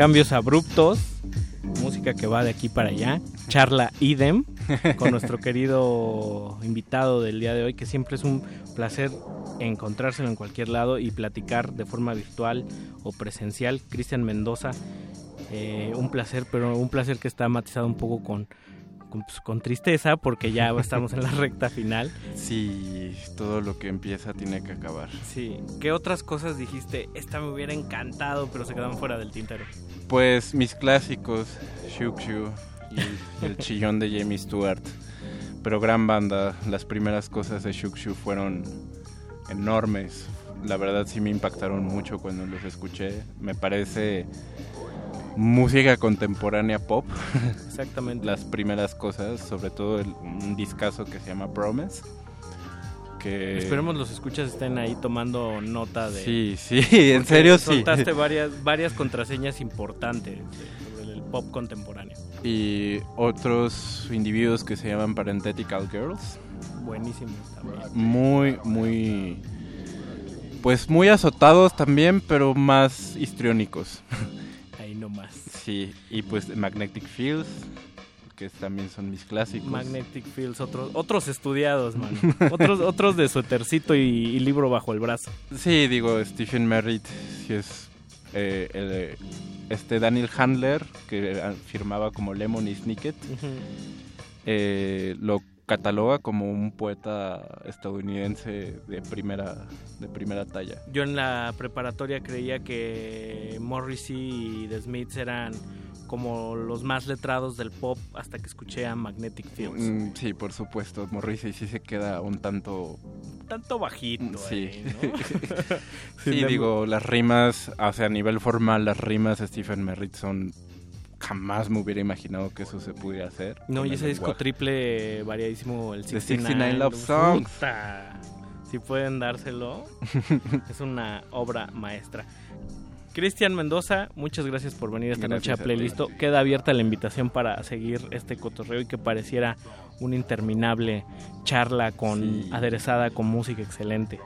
Cambios abruptos, música que va de aquí para allá, charla idem con <laughs> nuestro querido invitado del día de hoy, que siempre es un placer encontrárselo en cualquier lado y platicar de forma virtual o presencial. Cristian Mendoza, eh, un placer, pero un placer que está matizado un poco con, con, pues, con tristeza porque ya estamos en la recta final. Sí, todo lo que empieza tiene que acabar. Sí, ¿qué otras cosas dijiste? Esta me hubiera encantado, pero se quedan fuera del tintero. Pues mis clásicos, Shuk Shu y el chillón de Jamie Stewart. Pero gran banda, las primeras cosas de Shuk Shu fueron enormes. La verdad sí me impactaron mucho cuando los escuché. Me parece música contemporánea pop. Exactamente. Las primeras cosas, sobre todo el, un discazo que se llama Promise. Que... Esperemos los escuchas estén ahí tomando nota de... Sí, sí, <laughs> en serio sí. Soltaste varias, varias contraseñas importantes sobre el pop contemporáneo. Y otros individuos que se llaman Parenthetical Girls. Buenísimo también. Muy, muy... Pues muy azotados también, pero más histriónicos. Ahí nomás. Sí, y pues Magnetic Fields, que también son mis clásicos. Magnetic Fields, otros, otros estudiados, man. otros, <laughs> otros de suétercito y, y, libro bajo el brazo. Sí, digo, Stephen Merritt, sí es eh, el, este Daniel Handler, que firmaba como Lemon y Snicket, uh -huh. eh, lo cataloga como un poeta estadounidense de primera de primera talla. Yo en la preparatoria creía que Morrissey y The Smiths eran como los más letrados del pop hasta que escuché a Magnetic Fields. Mm, sí, por supuesto, Morrissey sí se queda un tanto un tanto bajito. Sí, ahí, ¿no? <laughs> sí, <laughs> sí digo, las rimas, o sea, a nivel formal, las rimas de Stephen Merritt son jamás me hubiera imaginado que eso se pudiera hacer. No, y ese disco triple variadísimo, el 69, 69 Love Songs. Puta. Si pueden dárselo, <laughs> es una obra maestra. Cristian Mendoza, muchas gracias por venir esta gracias noche a Playlist. A Queda abierta la invitación para seguir este cotorreo y que pareciera una interminable charla con sí. aderezada con música excelente.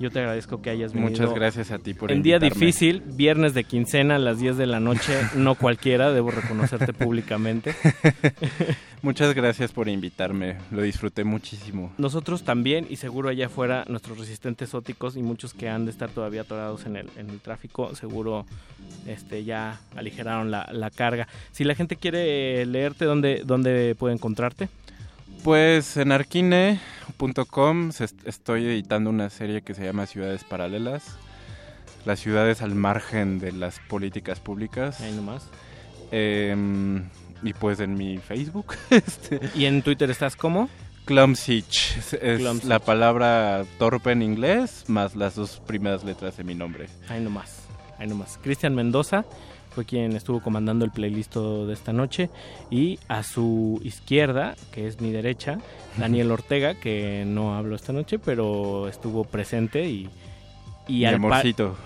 Yo te agradezco que hayas venido. Muchas gracias a ti por En día difícil, viernes de quincena a las 10 de la noche, no cualquiera, debo reconocerte públicamente. <laughs> Muchas gracias por invitarme, lo disfruté muchísimo. Nosotros también, y seguro allá afuera, nuestros resistentes óticos y muchos que han de estar todavía atorados en el, en el tráfico, seguro este, ya aligeraron la, la carga. Si la gente quiere leerte, ¿dónde, dónde puede encontrarte? Pues en arquine.com estoy editando una serie que se llama Ciudades Paralelas. Las ciudades al margen de las políticas públicas. Ahí nomás. Eh, y pues en mi Facebook. <laughs> este, ¿Y en Twitter estás como? Clumsich. Es, la palabra torpe en inglés más las dos primeras letras de mi nombre. Ahí nomás. Ahí nomás. Cristian Mendoza fue quien estuvo comandando el playlist de esta noche. Y a su izquierda, que es mi derecha, Daniel Ortega, que no habló esta noche, pero estuvo presente y. Y al,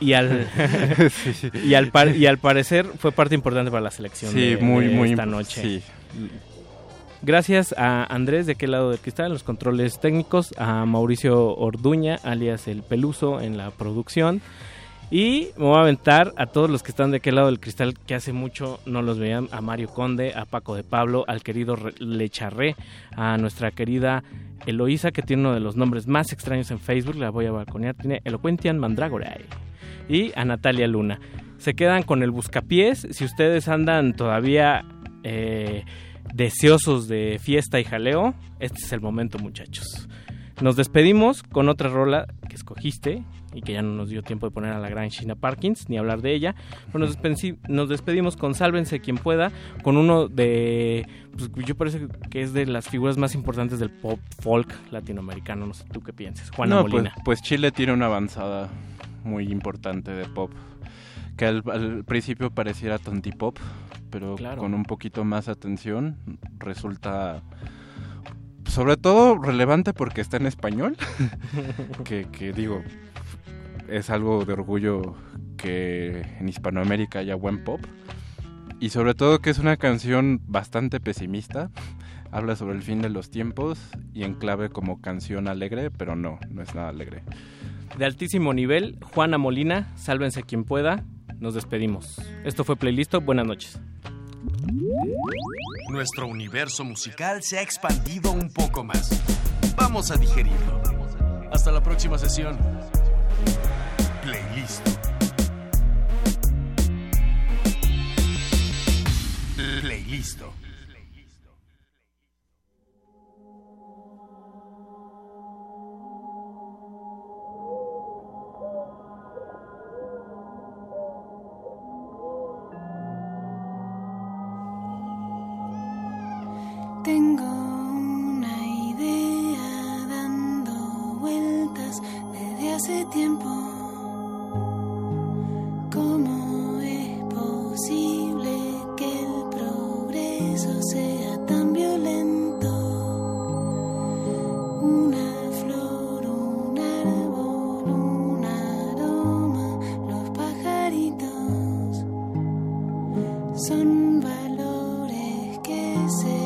y, al <laughs> sí. y, al par y al parecer fue parte importante para la selección sí, de, muy, de muy, esta noche. Sí. Gracias a Andrés de aquel lado del cristal, los controles técnicos, a Mauricio Orduña, alias El Peluso, en la producción. Y me voy a aventar a todos los que están de aquel lado del cristal que hace mucho no los veían, a Mario Conde, a Paco de Pablo, al querido Lecharré, a nuestra querida Eloísa, que tiene uno de los nombres más extraños en Facebook, la voy a balconear, tiene Eloquentian Mandragorae, y a Natalia Luna. Se quedan con el buscapiés, si ustedes andan todavía eh, deseosos de fiesta y jaleo, este es el momento muchachos. Nos despedimos con otra rola que escogiste, y que ya no nos dio tiempo de poner a la gran Sheena Parkins ni hablar de ella. Pero nos, despedimos, nos despedimos con Sálvense quien pueda, con uno de, pues yo parece que es de las figuras más importantes del pop folk latinoamericano. No sé tú qué piensas, Juana no, Molina. Pues, pues, Chile tiene una avanzada muy importante de pop. Que al, al principio pareciera tontipop, pero claro. con un poquito más atención resulta sobre todo relevante porque está en español. <laughs> que, que digo, es algo de orgullo que en Hispanoamérica haya buen pop. Y sobre todo que es una canción bastante pesimista. Habla sobre el fin de los tiempos y en clave como canción alegre, pero no, no es nada alegre. De altísimo nivel, Juana Molina, sálvense quien pueda, nos despedimos. Esto fue Playlisto, buenas noches. Nuestro universo musical se ha expandido un poco más. Vamos a digerirlo. Hasta la próxima sesión. Cristo. Playlist. voices.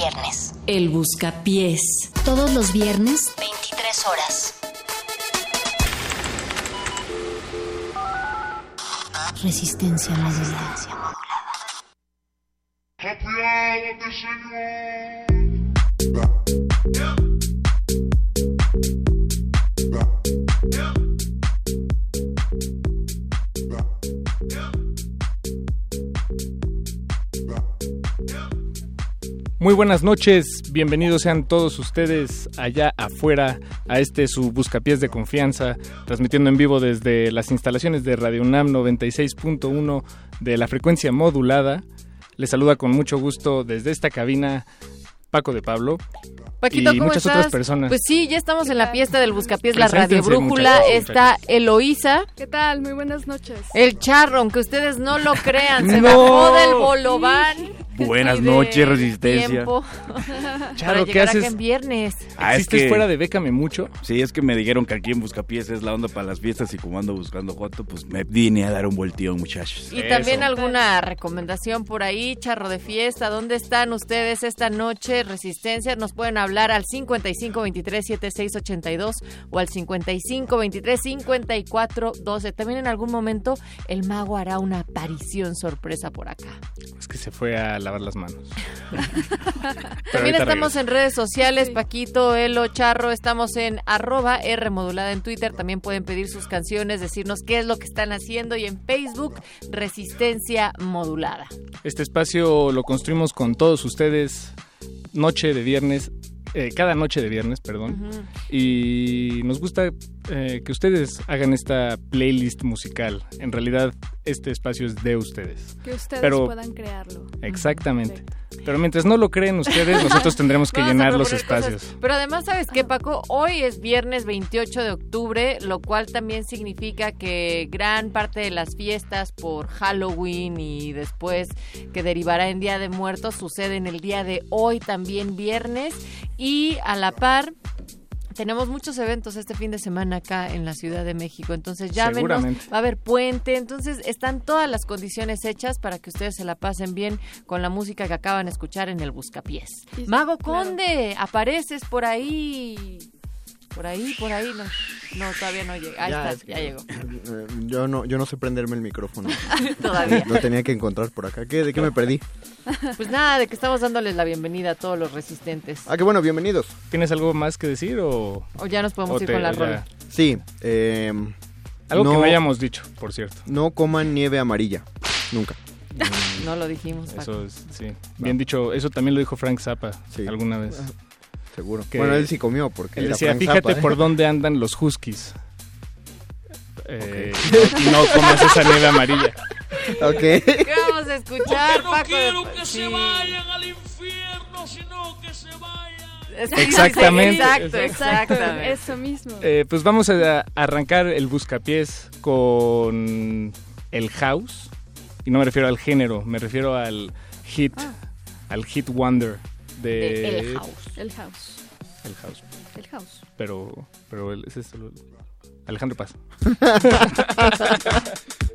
viernes. El Buscapiés. Todos los viernes, 23 horas. Resistencia modulada. Resistencia modulada. Muy buenas noches, bienvenidos sean todos ustedes allá afuera a este su Buscapiés de Confianza, transmitiendo en vivo desde las instalaciones de Radio UNAM 96.1 de la frecuencia modulada. Les saluda con mucho gusto desde esta cabina Paco de Pablo Paquito, y ¿cómo muchas estás? otras personas. Pues sí, ya estamos en la fiesta del Buscapiés, la Radio Brújula. Está Eloísa, ¿Qué tal? Muy buenas noches. el charro, aunque ustedes no lo crean, se <laughs> No. bajó del bolobán. Buenas noches, Resistencia. <laughs> para ¿qué llegar haces? acá en viernes. Ah, es ¿Existes que- fuera de Bécame mucho? Sí, es que me dijeron que aquí en Buscapiés es la onda para las fiestas y como ando buscando joto, pues me vine a dar un volteo, muchachos. Y también alguna recomendación por ahí, charro de fiesta, ¿dónde están ustedes esta noche? Resistencia, nos pueden hablar al 5523-7682 o al 5523-5412. También en algún momento el mago hará una aparición sorpresa por acá. Es que se fue a lavar las manos. <laughs> También estamos en redes sociales, Paquito, Elo, Charro, estamos en arroba R modulada en Twitter, también pueden pedir sus canciones, decirnos qué es lo que están haciendo y en Facebook, Resistencia Modulada. Este espacio lo construimos con todos ustedes noche de viernes, eh, cada noche de viernes, perdón. Y nos gusta eh, que ustedes hagan esta playlist musical. En realidad, este espacio es de ustedes. Que ustedes Pero- puedan crearlo. Exactamente. Pero mientras no lo creen ustedes, <laughs> nosotros tendremos que Vamos llenar los cosas. espacios. Pero además, ¿sabes qué, Paco? Hoy es viernes 28 de octubre, lo cual también significa que gran parte de las fiestas por Halloween y después que derivará en Día de Muertos suceden el día de hoy, también viernes. Y a la par... Tenemos muchos eventos este fin de semana acá en la Ciudad de México, entonces llámenos, Seguramente. va a haber puente, entonces están todas las condiciones hechas para que ustedes se la pasen bien con la música que acaban de escuchar en el Buscapiés. Y- Mago claro. Conde, apareces por ahí. Por ahí, por ahí, no. No, todavía no llega. Ahí Ya, está, es que- ya llegó. Eh, Yo no, yo no sé prenderme el micrófono. <laughs> Todavía. Lo tenía que encontrar por acá. ¿Qué, ¿De qué me perdí? <laughs> Pues nada, de que estamos dándoles la bienvenida a todos los resistentes. Ah, qué bueno, bienvenidos. ¿Tienes algo más que decir o...? O ya nos podemos o ir te- con la ya- rola. Sí, eh, Algo que no- no hayamos dicho, por cierto. no coman nieve amarilla. Nunca. <laughs> No lo dijimos, Paco. Eso es, sí. Bien dicho, eso también lo dijo Frank Zappa Sí. alguna vez. Seguro. Que- Bueno, él sí comió porque Él era decía, Frank fíjate Zappa, ¿eh?". por dónde andan los huskies. Eh, y no comas esa nieve amarilla. Ok. ¿Qué vamos a escuchar, no Paco? quiero que Sí. se vayan al infierno, sino que se vayan. Exactamente. Exacto, Exacto, exactamente. eso mismo. Eh, pues vamos a arrancar el buscapiés con el house. Y no me refiero al género, me refiero al hit, al hit wonder de, De El House. El house. El house. El house. Pero, pero ese es el- Alejandro Paz. <laughs>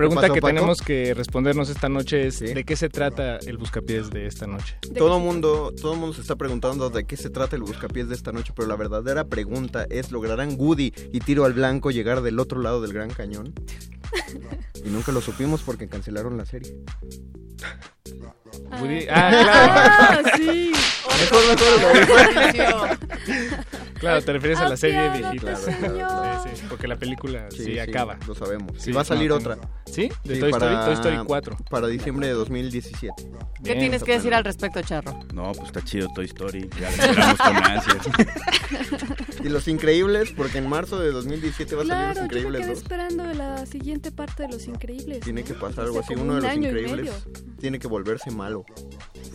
pregunta ¿Qué pasó, que Paco? tenemos que respondernos esta noche es ¿de qué se trata el buscapiés de esta noche? Todo mundo, todo mundo se está preguntando de qué se trata el buscapiés de esta noche, pero la verdadera pregunta es ¿lograrán Woody y Tiro al Blanco llegar del otro lado del Gran Cañón? <laughs> Y nunca lo supimos porque cancelaron la serie. Woody- Ah, claro. Ah, sí. Mejor, mejor Claro, te refieres a la serie señor. Sí, sí, porque la película sí, acaba. Lo sabemos. Sí, y va a salir no, otra. ¿Sí? ¿De Toy Story? Toy Story 4. Para diciembre de 2017. ¿Qué tienes que decir al respecto, Charro? No, pues está chido Toy Story. Ya lo esperamos con ansias. <laughs> Y Los Increíbles, porque en marzo de 2017 va a salir Claro, Los yo me Increíbles quedé 2. esperando la siguiente parte de Los Increíbles. Tiene que pasar algo así. Uno de los Increíbles tiene que volverse malo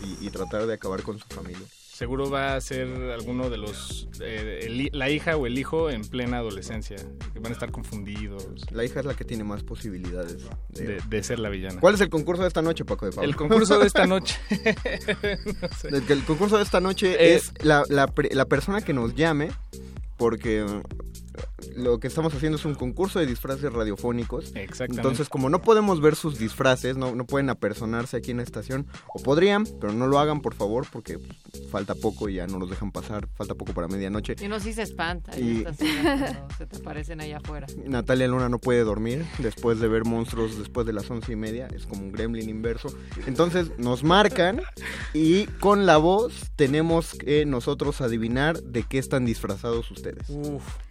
y, y tratar de acabar con su familia. Seguro va a ser alguno de los... eh, el la hija o el hijo en plena adolescencia. Que van a estar confundidos. La hija es la que tiene más posibilidades de, de ser la villana. ¿Cuál es el concurso de esta noche, Paco de Pablo? El concurso de esta <laughs> noche. <laughs> No sé. El, el concurso de esta noche Eh, es la, la la persona que nos llame, porque lo que estamos haciendo es un concurso de disfraces radiofónicos. Exactamente. Entonces, como no podemos ver sus disfraces, no, no pueden apersonarse aquí en la estación, o podrían, pero no lo hagan, por favor, porque falta poco y ya no nos dejan pasar, falta poco para medianoche. Y uno sí se espanta. Y- cuando se te aparecen allá afuera. Natalia Luna no puede dormir después de ver monstruos después de las once y media. Es como un gremlin inverso. Entonces nos marcan y con la voz tenemos que nosotros adivinar de qué están disfrazados ustedes.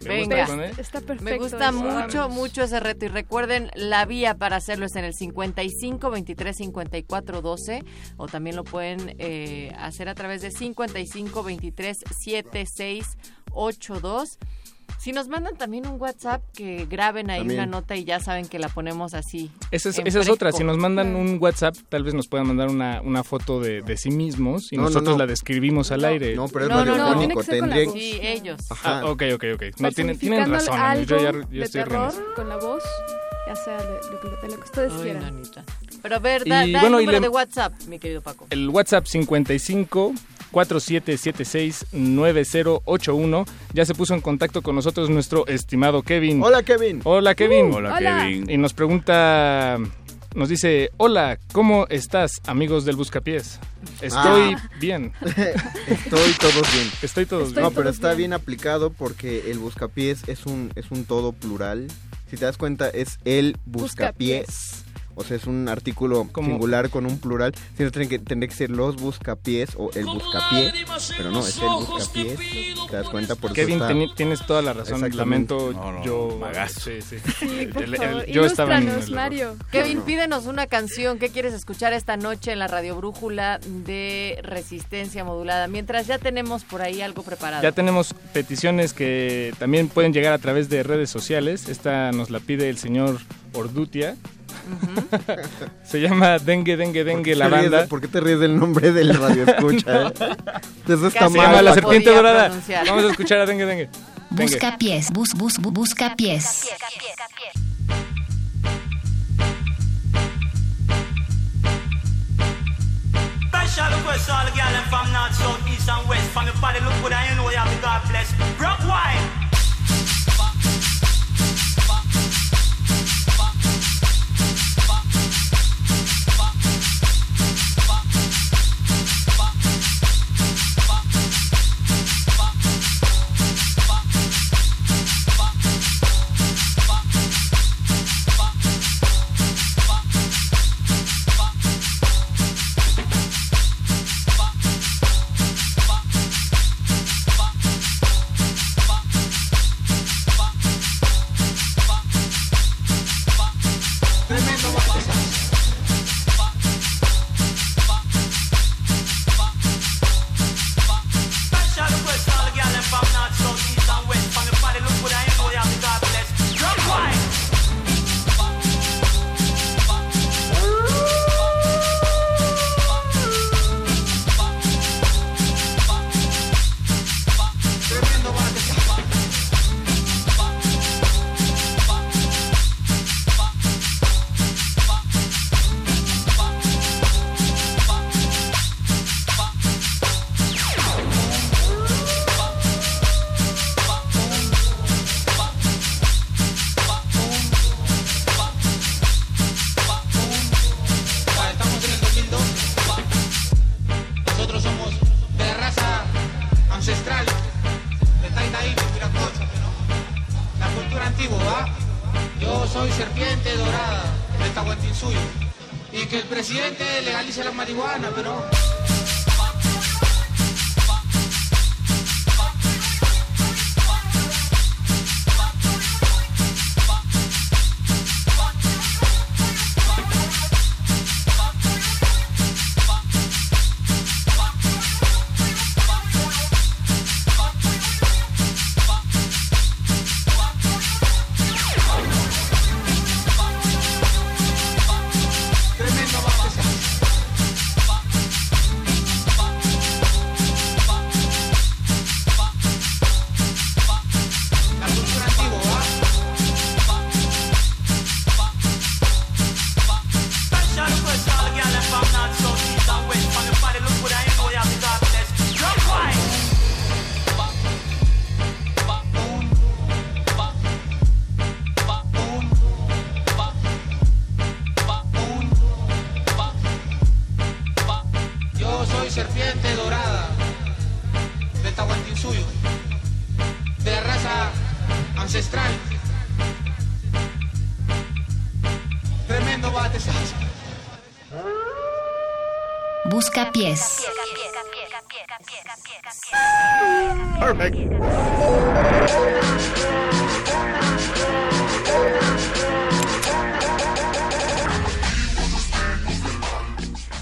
Venga, Está perfecto. me gusta eso. mucho, mucho ese reto. Y recuerden, la vía para hacerlo es en el 55 23 54 12. O también lo pueden eh, hacer a través de 55 23 76 82. Si nos mandan también un WhatsApp, que graben ahí También. una nota y ya saben que la ponemos así. Esa es, esa es otra, si nos mandan un WhatsApp, tal vez nos puedan mandar una, una foto de, de sí mismos y No, no, nosotros no. la describimos al aire. No, pero es No, no, no, tiene que ser con la voz. Sí, ellos. Ah, ok, ok, ok. No, tienen, tienen razón, algo yo ya yo de estoy terror con la voz. Ya sea de, de- de lo que ustedes Ay, quieran. nanita. Pero a ver, da, Y da bueno, el número le- de WhatsApp, mi querido Paco. El WhatsApp 55 4776 9081. Ya se puso en contacto con nosotros nuestro estimado Kevin. Hola, Kevin. Hola, Kevin. Hola, Hola. Kevin. Y nos pregunta, nos dice, hola, ¿cómo estás, amigos del Buscapiés? Estoy Ah. bien. <laughs> Estoy todos bien. Estoy todos no, bien. pero está bien aplicado porque el buscapiés es un, es un todo plural. Si te das cuenta, es el buscapiés. O sea, es un artículo singular con un plural. Si no, tendría que, tendría que ser los buscapiés o el buscapié. Pero no, es el buscapiés. ¿Te das cuenta? Por eso Kevin, está- tienes toda la razón. Lamento No, no, yo. magazo. Sí, sí. Sí, por El- el- favor, yo estaba en el. Mario. Kevin, pídenos una canción. ¿Qué quieres escuchar esta noche en la Radio Brújula de Resistencia Modulada? Mientras ya tenemos por ahí algo preparado. Ya tenemos peticiones que también pueden llegar a través de redes sociales. Esta nos la pide el señor Ordutia. <laughs> Se llama Dengue, Dengue, Dengue, la ¿Te ríes de- banda. ¿Por qué te ríes del nombre del radio escucha? eh? <laughs> Eso está Se llama. La. Serpiente Dorada. pronunciar. Vamos a escuchar a Dengue, Dengue. <laughs> Dengue. Busca pies, bus, bus, bu- busca pies. Special request all the girl them from north, south, east and west. From your body, look good and you know you have the God bless. Rock wine. Pies.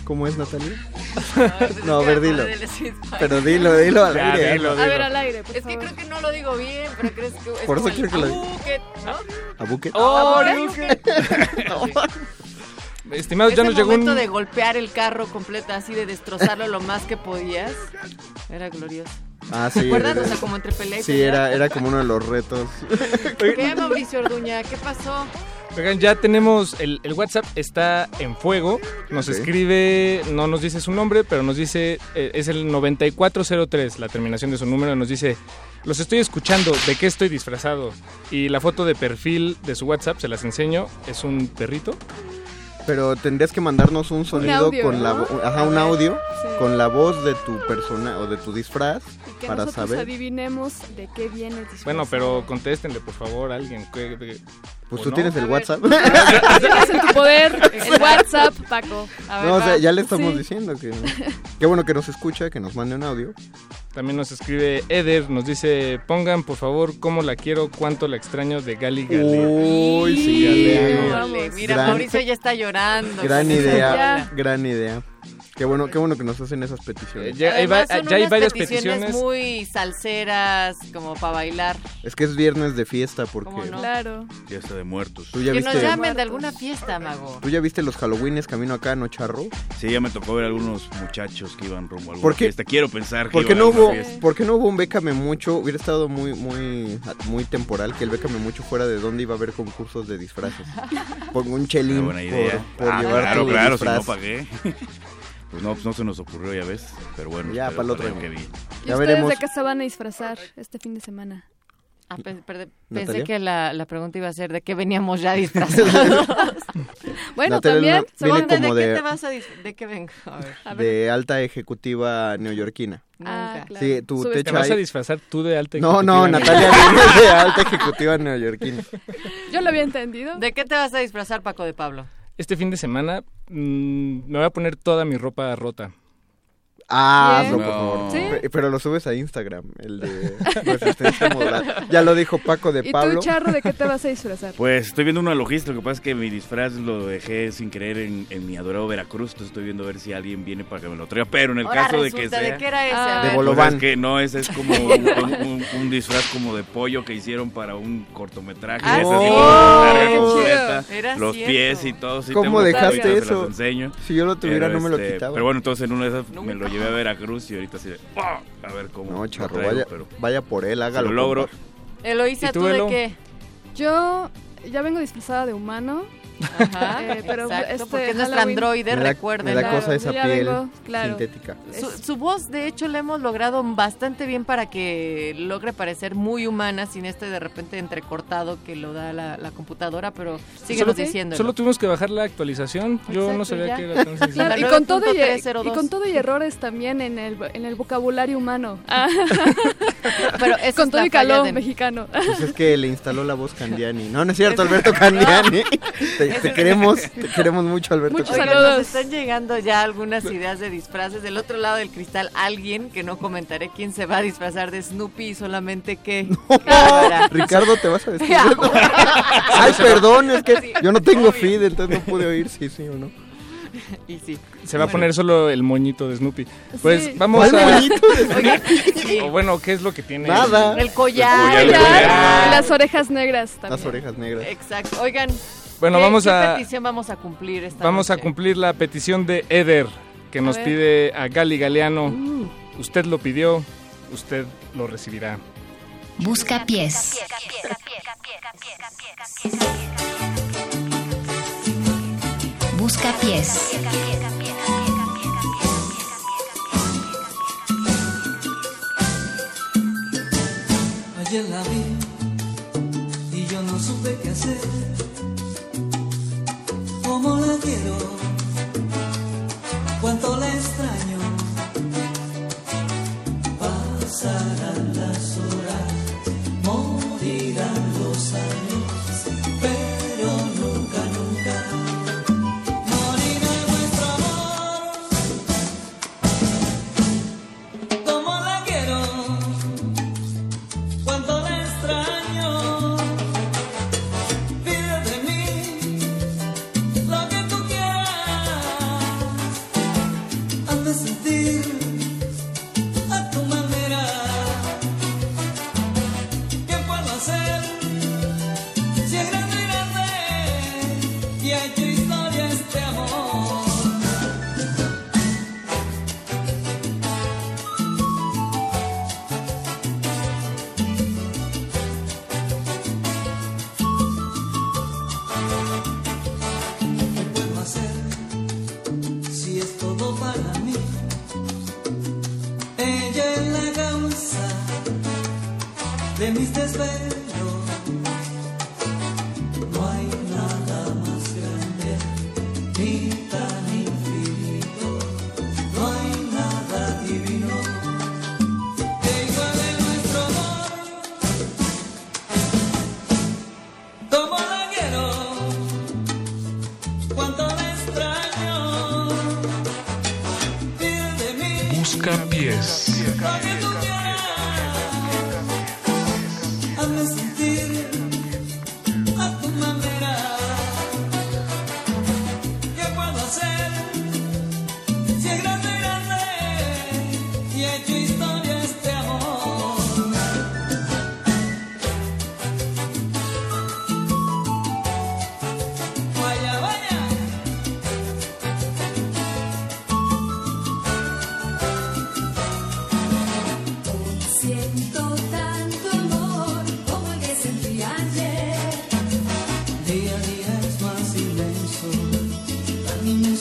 ¿Cómo es, Natalia? <laughs> No, a ver, dilo. Pero dilo, dilo al Ya, aire. dilo, A ver, al aire, por Es que favor. creo que no lo digo bien, pero crees que es Por eso como quiero el que lo- abuque, ¿no? ¿A buque? ¡Oh, Abuque. <laughs> <laughs> Estimados, ya nos llegó momento un... de golpear el carro completo, así de destrozarlo lo más que podías, era glorioso. Ah, sí. ¿Te acuerdas? era- O sea, como entre pelea y Sí, era, era como uno de los retos. <laughs> ¿Qué, Mauricio Orduña? ¿Qué pasó? Oigan, ya tenemos el, el WhatsApp, está en fuego. Nos Ok. escribe, no nos dice su nombre, pero nos dice, eh, es el 9403, la terminación de su número. Nos dice, los estoy escuchando, ¿de qué estoy disfrazado? Y la foto de perfil de su WhatsApp, se las enseño, es un perrito. Pero tendrías que mandarnos un sonido audio, con la ajá, un audio sí. con la voz de tu persona o de tu disfraz Que para nosotros saber. adivinemos de qué viene el disfraz. Bueno, pero contéstenle, por favor, a alguien. ¿qué- de- Pues tú no? tienes el WhatsApp. <laughs> Tienes en tu poder el <laughs> WhatsApp, Paco. A ver, No, o sea, ya le estamos Sí. diciendo que qué bueno que nos escucha, que nos mande un audio. También nos escribe Eder, nos dice, pongan por favor cómo la quiero, cuánto la extraño de Gali Galeano. Uy, sí. Híjole, Mira, Gran- Mauricio ya está llorando. Gran <laughs> idea, gran idea. Qué bueno, qué bueno que nos hacen esas peticiones. Ya hay, va- Además, son ya hay unas varias peticiones peticiones. muy salseras, como para bailar. Es que es viernes de fiesta porque ¿Cómo no? Claro. Fiesta de muertos. tú ya Que nos viste llamen de alguna fiesta, mago. tú ya viste los Halloweenes camino acá, ¿no, Charro? Sí, ya me tocó ver algunos muchachos que iban rumbo a alguna ¿Por qué? fiesta. Quiero pensar que ¿Por qué iban no hubo, fiesta. por qué no hubo un Bécame Mucho? Hubiera estado muy, muy, muy temporal que el Bécame Mucho fuera de dónde iba a haber concursos de disfraces. <laughs> Pongo un chelín Una buena idea. por, por Ah, llevar claro, tu claro, si disfraz. no pagué. <laughs> Pues no, pues no se nos ocurrió, ya ves. Pero bueno, Ya, para el otro año. que vi. ¿Y Ya ustedes veremos. de qué se van a disfrazar este fin de semana? Ah, pe- perde- ¿Natalia? pensé que la, la pregunta iba a ser de qué veníamos ya <laughs> disfrazados. Bueno, Natalia también. viene ¿Dónde- como ¿De qué de- te vas a ¿De qué vengo? A ver. A ver. de alta ejecutiva neoyorquina. Ah, Nunca. claro. Sí, Subes- ¿Te techo vas a disfrazar tú de alta No, no, ejecutiva Natalia de alta ejecutiva neoyorquina. Yo lo había entendido. ¿De qué te vas a disfrazar, Paco de Pablo? Este fin de semana mm, me voy a poner toda mi ropa rota. Ah, hazlo, por No. favor. Pero lo subes a Instagram, el de resistencia. Ya lo dijo Paco de ¿Y Pablo. tú, Charro, de qué te vas a disfrazar? Pues estoy viendo una logística, lo que pasa es que mi disfraz lo dejé sin querer en, en mi adorado Veracruz, entonces estoy viendo a ver si alguien viene para que me lo traiga, pero en el Ahora caso de que sea... ¿de qué era ese? Ah. De ver. bolo- Pues Bolobán. es que no, ese es como <laughs> un, un- un disfraz como de pollo que hicieron para un cortometraje. Ah, Oh, qué completa, los cierto. pies y todo. Sí, ¿Cómo dejaste eso? Si yo lo tuviera, Pero, no me lo este, quitaba. Pero bueno, entonces en una de esas me lo llevé a Veracruz y ahorita sí de, ¡ah! a ver cómo no, Charro, traigo, vaya, pero vaya por él, hágalo. lo logro. Eloísa, ¿Y tú, ¿tú de qué? Yo ya vengo disfrazada de humano. Ajá, Eh, pero exacto, este porque es nuestra androide, recuerden. me da Claro, cosa esa ya piel vengo, claro. sintética. Su, su voz, de hecho, la hemos logrado bastante bien para que logre parecer muy humana sin este de repente entrecortado que lo da la, la computadora, pero síguenos diciendo. Solo tuvimos que bajar la actualización. Yo no sabía ya. que era tan. Claro, y La con, todo y, 9.302. y con todo y errores también en el, en el vocabulario humano. Ah, <laughs> pero eso con es todo la y calor de- mexicano. Pues es que le instaló la voz Candiani. No, no es cierto, Alberto Candiani. Te, <laughs> te queremos, te queremos mucho, Alberto Muchos Oigan, Candiani. nos están llegando ya algunas ideas de disfraces. Del otro lado del cristal, alguien que no comentaré quién se va a disfrazar de Snoopy y solamente que. Ricardo, ¿te vas a vestir? <laughs> <laughs> Ay, perdón, es que Sí, yo no tengo feed, entonces no pude oír si sí o no. Y sí. Se va a poner solo el moñito de Snoopy. Pues Sí. vamos ¿Cuál a... moñito de <laughs> sí. O bueno, ¿qué es lo que tiene? Nada. El collar. collar, el ya, collar. y las orejas negras también. Las orejas negras. Exacto. Oigan. Bueno, ¿qué- vamos qué a... petición vamos a cumplir esta Vamos a noche? cumplir la petición de Eder, que nos ver. pide a Gali Galeano. Usted lo pidió, usted lo recibirá. Busca pies. Busca pies. Ayer la vi y yo no supe qué hacer. ¿Cómo la quiero? ¿Cuánto la extraño? Pasarán las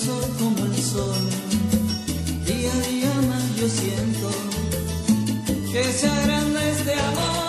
soy como el sol, día a día más yo siento que se agranda este amor.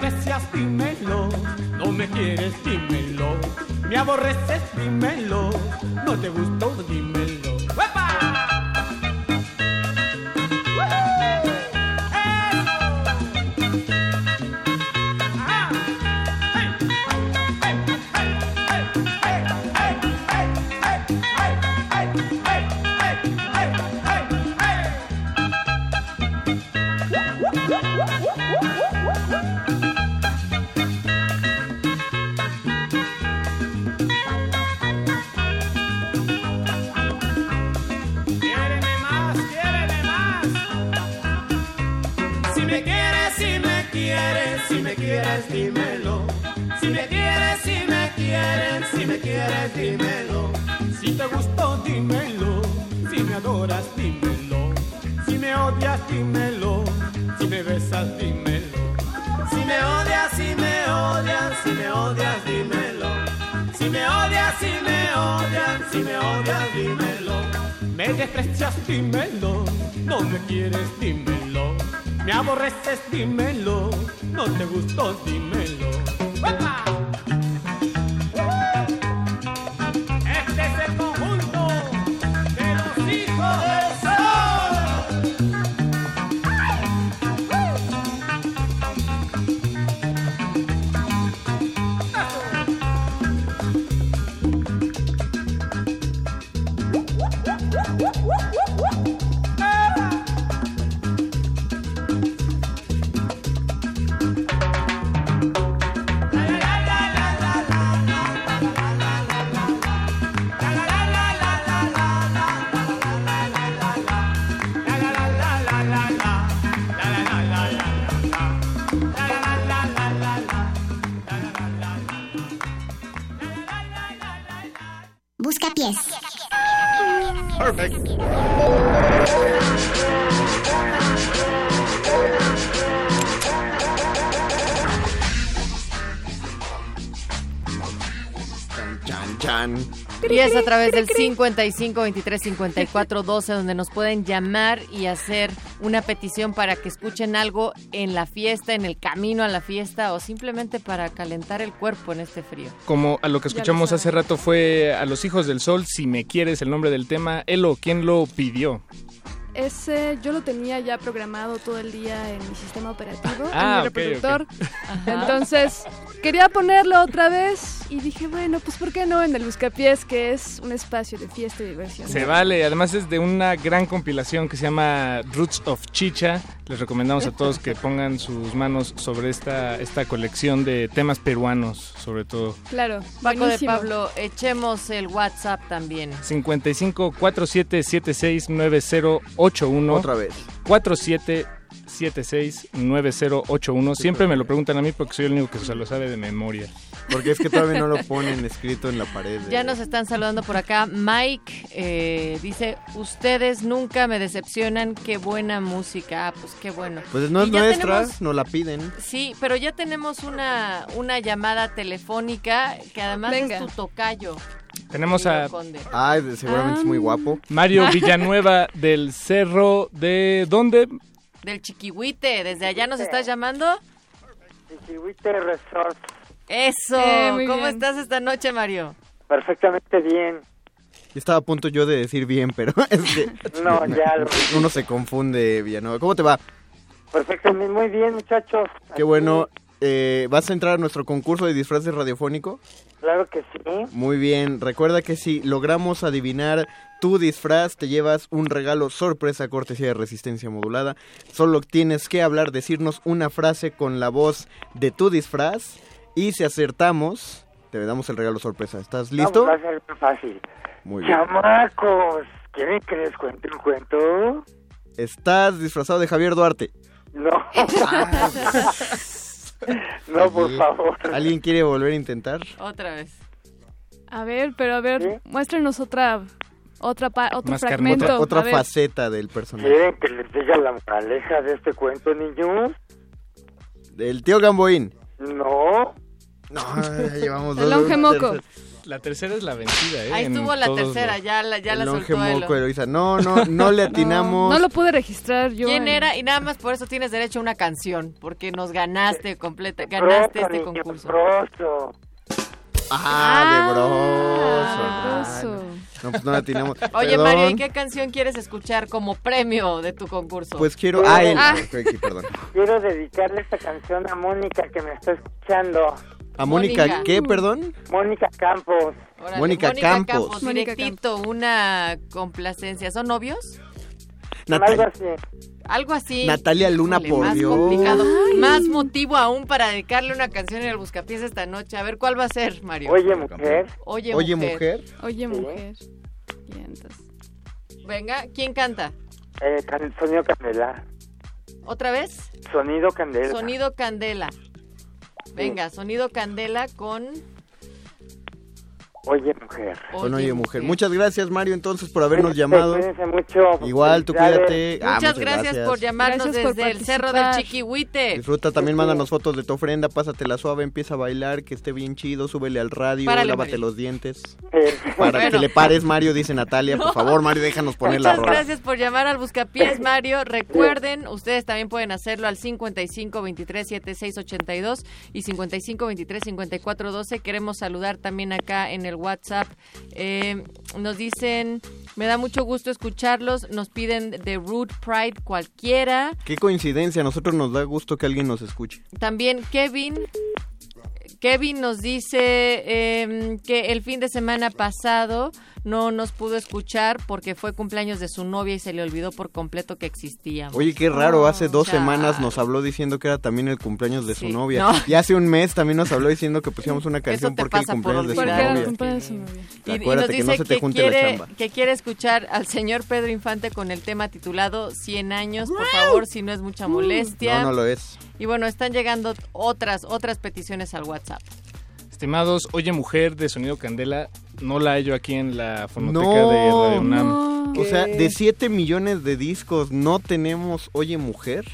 desprecias, dímelo. No me quieres, dímelo. Me aborreces, dímelo. No te gustó, dímelo. Dímelo. Me quieres, dímelo. Me aborreces, dímelo. Través del 55 23 54 12 donde nos pueden llamar y hacer una petición para que escuchen algo en la fiesta, en el camino a la fiesta o simplemente para calentar el cuerpo en este frío. Como a lo que lo escuchamos hace rato fue a los hijos del sol, si me quieres el nombre del tema, Elo, ¿quién lo pidió? Ese yo lo tenía ya programado todo el día en mi sistema operativo, Ah, en mi reproductor. Entonces, quería ponerlo otra vez y dije, bueno, pues ¿por qué no en el Buscapiés, que es un espacio de fiesta y diversión? Se vale, además es de una gran compilación que se llama Roots of Chicha. Les recomendamos a todos que pongan sus manos sobre esta, esta colección de temas peruanos, sobre todo. Claro, Paco de buenísimo. Pablo, echemos el WhatsApp también. 55 4776 9081. Otra vez. 4776 9081. Siempre me lo preguntan a mí porque soy el único que se lo sabe de memoria. Porque es que todavía no lo <laughs> ponen escrito en la pared. Ya nos están saludando por acá. Mike eh, dice, ustedes nunca me decepcionan, qué buena música. Ah, pues qué bueno. Pues no es nuestra, tenemos- no la piden. Sí, pero ya tenemos una, una llamada telefónica que además Venga. es tu tocayo. Tenemos a. Ay, seguramente es muy guapo. Mario <laughs> Villanueva del Cerro de... ¿Dónde? Del Chiquihuite, ¿desde allá nos estás llamando? Chiquihuite Resort. Eso, Eh, ¿cómo bien. estás esta noche, Mario? Perfectamente bien. Estaba a punto yo de decir bien, pero <laughs> es que... No, ya lo- <laughs> Uno se confunde, Villanueva. ¿Cómo te va? Perfectamente, muy bien, muchachos. Qué bueno. Eh, ¿Vas a entrar a nuestro concurso de disfraces radiofónico? Claro que sí. Muy bien. Recuerda que si logramos adivinar tu disfraz, te llevas un regalo sorpresa cortesía de resistencia modulada. Solo tienes que hablar, decirnos una frase con la voz de tu disfraz. Y si acertamos, te damos el regalo sorpresa. ¿Estás listo? Vamos a ser muy fácil. Muy bien. Chamacos, ¿quieren que les cuente un cuento? ¿Estás disfrazado de Javier Duarte? No. <laughs> <laughs> <laughs> no, por Oye, favor. ¿Alguien quiere volver a intentar? Otra vez. A ver, pero a ver, muéstrenos otra, otra, pa- otro Más carne- fragmento. Otra, otra A ver. faceta del personaje. ¿Quieren que les diga la moraleja de este cuento, niños? Del tío Gamboín. No. No, ya llevamos El dos. longe moco. La tercera es la vencida, ¿eh? Ahí En estuvo la tercera, los- ya la, ya El la longe soltó moco, Eloisa. No, no, no le <laughs> atinamos. No lo pude registrar yo. ¿Quién en- era? Y nada más por eso tienes derecho a una canción, porque nos ganaste completa, ganaste Broso, este concurso. broso. Ah, de broso. broso. No, pues no le atinamos. <laughs> Oye, Perdón. Mario, ¿y qué canción quieres escuchar como premio de tu concurso? Pues quiero. Ah, él. Ah. Perdón. Quiero dedicarle esta canción a Mónica que me está escuchando. ¿A Mónica, qué, perdón? Mónica Campos. Órale, Mónica Campos. directito, una complacencia. ¿Son novios? Algo así. Algo así. Natalia Luna, Híjole, por más Dios. complicado. Más motivo aún para dedicarle una canción en el Buscapiés esta noche. A ver, ¿cuál va a ser, Mario? Oye, mujer. Oye, Oye, mujer. mujer. Oye, mujer. Y entonces, Venga, ¿quién canta? Eh, can- sonido Candela. ¿Otra vez? Sonido Candela. Sonido Candela. Venga, sonido Candela con... Oye, mujer. Con Oye Mujer. Muchas gracias, Mario, entonces, por habernos Cuídense, llamado. cuídense mucho. Igual, tú cuídate. Ah, Muchas gracias, por llamarnos Gracias por desde el Cerro del. Chiquihuite. Disfruta también, mándanos fotos de tu ofrenda, pásatela suave, empieza a bailar, que esté bien chido, súbele al radio, Párale, lávate Mario. los dientes. Eh, Para Bueno. que le pares, Mario, dice Natalia. Por <laughs> favor, Mario, déjanos poner la Muchas rola. gracias por llamar al Buscapiés, Mario. Recuerden, ustedes también pueden hacerlo al 55 23 76 82 y 55 23 54 12. Queremos saludar también acá en el WhatsApp. Eh, nos dicen, me da mucho gusto escucharlos. Nos piden de Root Pride cualquiera. Qué coincidencia, a nosotros nos da gusto que alguien nos escuche. También Kevin. Kevin nos dice eh, que el fin de semana pasado no nos pudo escuchar porque fue cumpleaños de su novia y se le olvidó por completo que existíamos. Oye, qué raro, hace dos chale. semanas nos habló diciendo que era también el cumpleaños de su novia. no. Y hace un mes también nos habló diciendo que pusiéramos una canción porque el por cumpleaños de su porque era el novia. cumpleaños de su novia. Y, nos que no dice se te que, junte la quiere, chamba. que quiere escuchar al señor Pedro Infante con el tema titulado 100 años, por favor, si no es mucha molestia. No, no lo es. Y bueno, están llegando otras otras peticiones al WhatsApp. Estimados, Oye Mujer de Sonido Candela, no la hallo aquí en la fonoteca No, de Radio UNAM. O sea, de 7 millones de discos no tenemos Oye Mujer.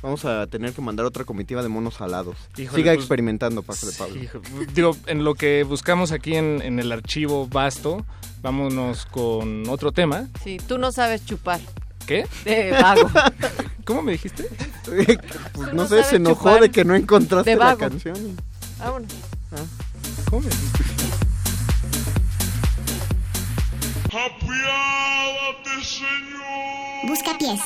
Vamos a tener que mandar otra comitiva de monos alados. Híjole, Siga pues, experimentando, Pásale Pablo. Hijo, Digo, en lo que buscamos aquí en, en el archivo vasto, vámonos con otro tema. Sí, tú no sabes chupar. ¿Qué? De vago. <laughs> ¿Cómo me dijiste? <laughs> Pues no, no sé, se enojó chupar de que no encontraste la canción. Vámonos. ¿Cómo me dijiste? Busca pies.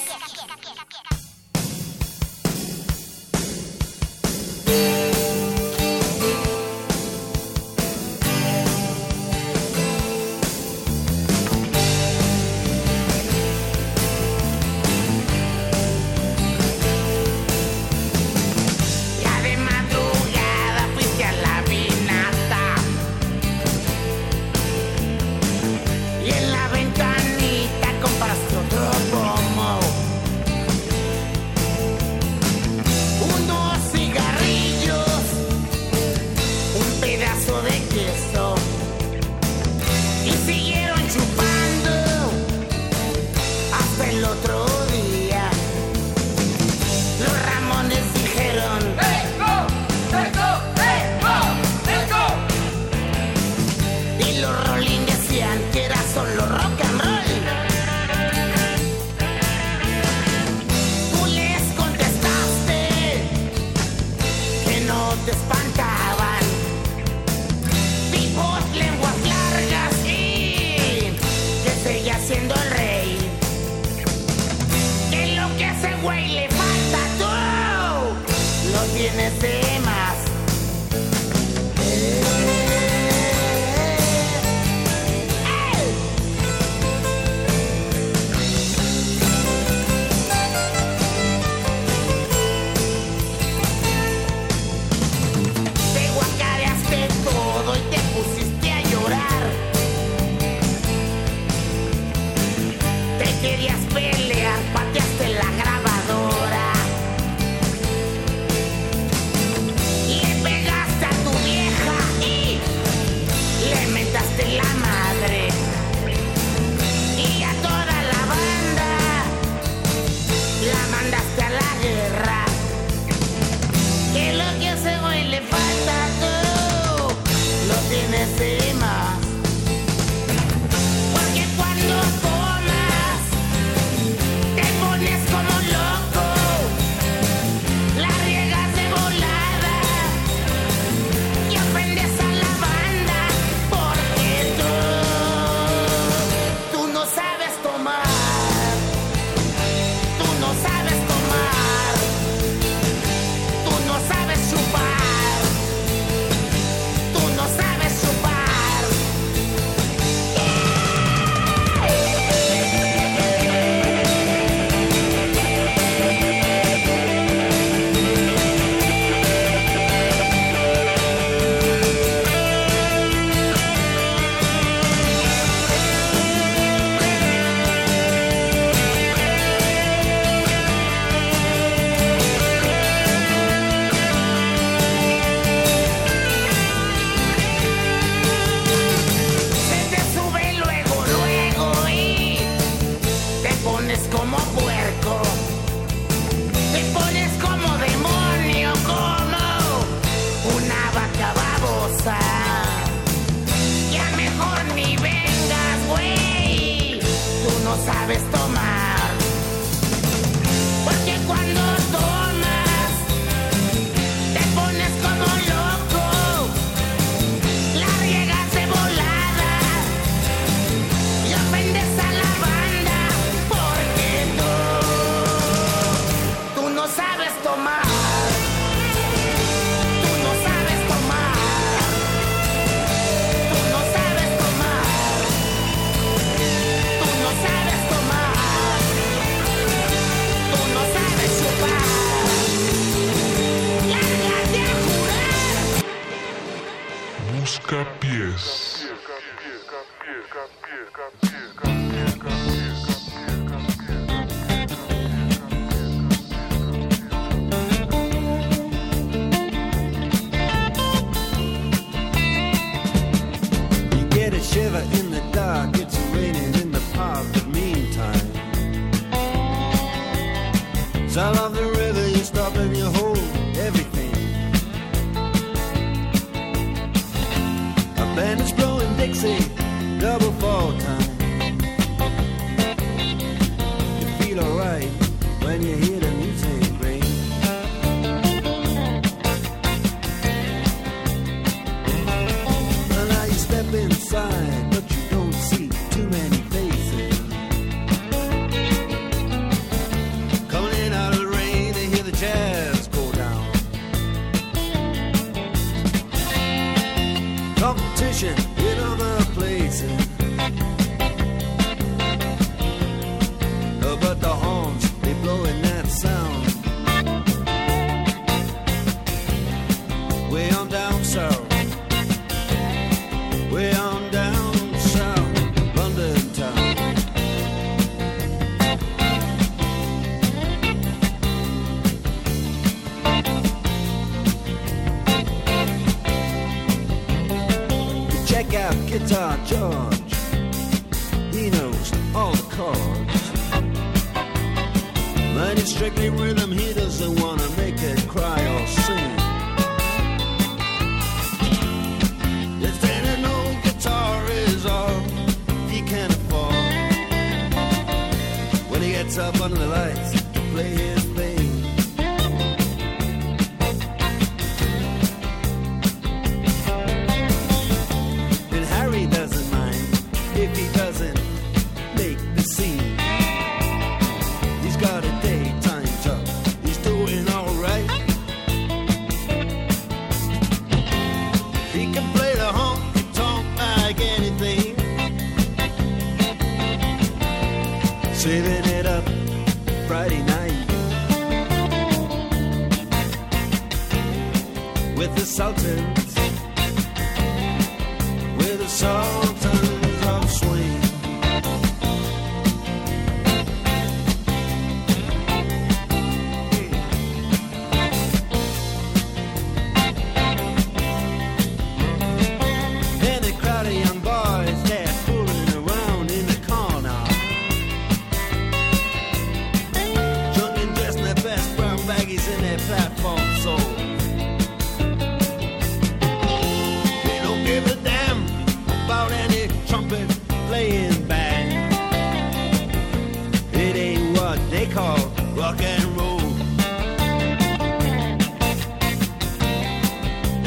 what they call rock and roll.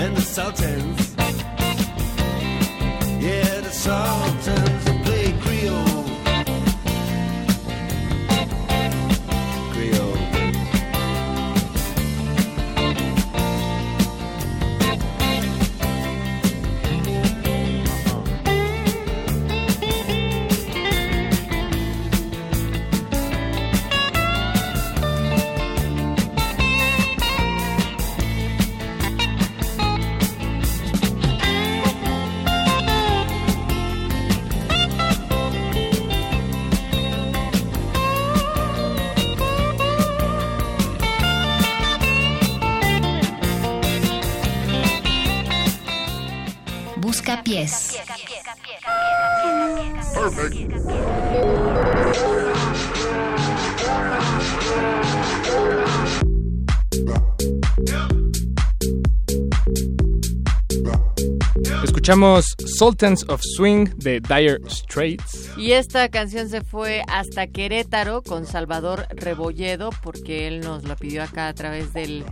And the Sultans, yeah, the Sultans. escuchamos Sultans of Swing de Dire Straits. Y esta canción se fue hasta Querétaro con Salvador Rebolledo porque él nos la pidió acá a través del,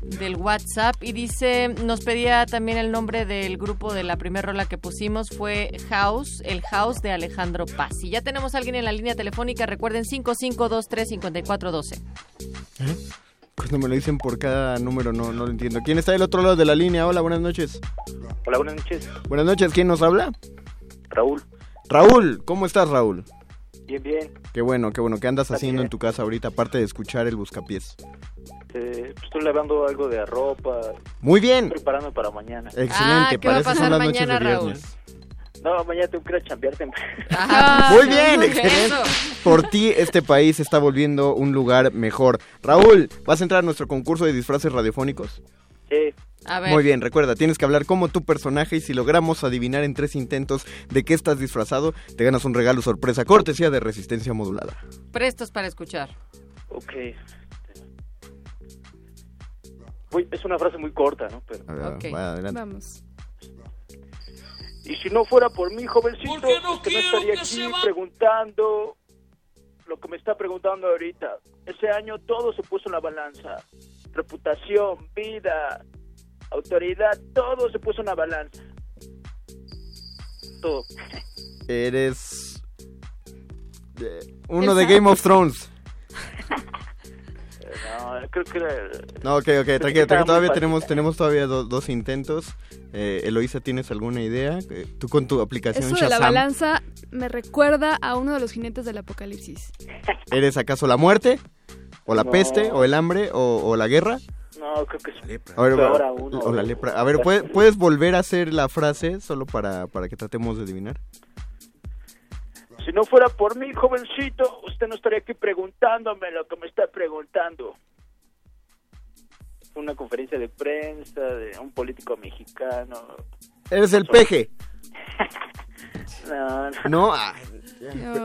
del WhatsApp y dice, nos pedía también el nombre del grupo de la primera rola que pusimos fue House, el House de Alejandro Paz. Y ya tenemos a alguien en la línea telefónica, recuerden 55235412. ¿Eh? Cuando me lo dicen por cada número no, no lo entiendo. ¿Quién está del otro lado de la línea? Hola, buenas noches. Hola, buenas noches. Buenas noches, ¿quién nos habla? Raúl. Raúl, ¿cómo estás Raúl? Bien, bien. Qué bueno, qué bueno. ¿Qué andas Está haciendo bien. en tu casa ahorita, aparte de escuchar el buscapiés? Eh, pues estoy lavando algo de ropa. Muy bien. Preparando para mañana. Excelente, Ah, ¿qué va a para eso pasar son las mañana, noches de Raúl? viernes. No, mañana tengo que ir a chambear temprano. Ah, <laughs> Muy bien, excelente. Por ti este país se está volviendo un lugar mejor. Raúl, ¿vas a entrar a nuestro concurso de disfraces radiofónicos? Sí. A ver. Muy bien, recuerda, tienes que hablar como tu personaje y si logramos adivinar en tres intentos de qué estás disfrazado, te ganas un regalo sorpresa, cortesía de resistencia modulada. Prestos para escuchar. Ok. Uy, es una frase muy corta, ¿no? Pero... A ver, va, adelante. Vamos. Y si no fuera por mí, jovencito, usted no estaría aquí preguntando lo que me está preguntando ahorita. Ese año todo se puso en la balanza. Reputación, vida, autoridad, todo se puso en la balanza. Todo. Eres eh, uno de Game of Thrones. <laughs> No, creo que era... No, ok, ok, tranquilo, tranquilo, todavía tenemos, tenemos todavía do- dos intentos. Eh, Eloisa, ¿tienes alguna idea? Eh, Tú con tu aplicación Eso de la Shazam, balanza me recuerda a uno de los jinetes del apocalipsis. <laughs> ¿eres acaso la muerte? ¿O la No. peste? ¿O el hambre? ¿O, o la guerra? No, creo que es A ver, peor va- aún, o la lepra. A ver, ¿puedes, <laughs> puedes volver a hacer la frase solo para, para que tratemos de adivinar? Si no fuera por mí, jovencito, usted no estaría aquí preguntándome lo que me está preguntando. Una conferencia de prensa de un político mexicano. Eres el peje. <laughs> No, no. No, ah,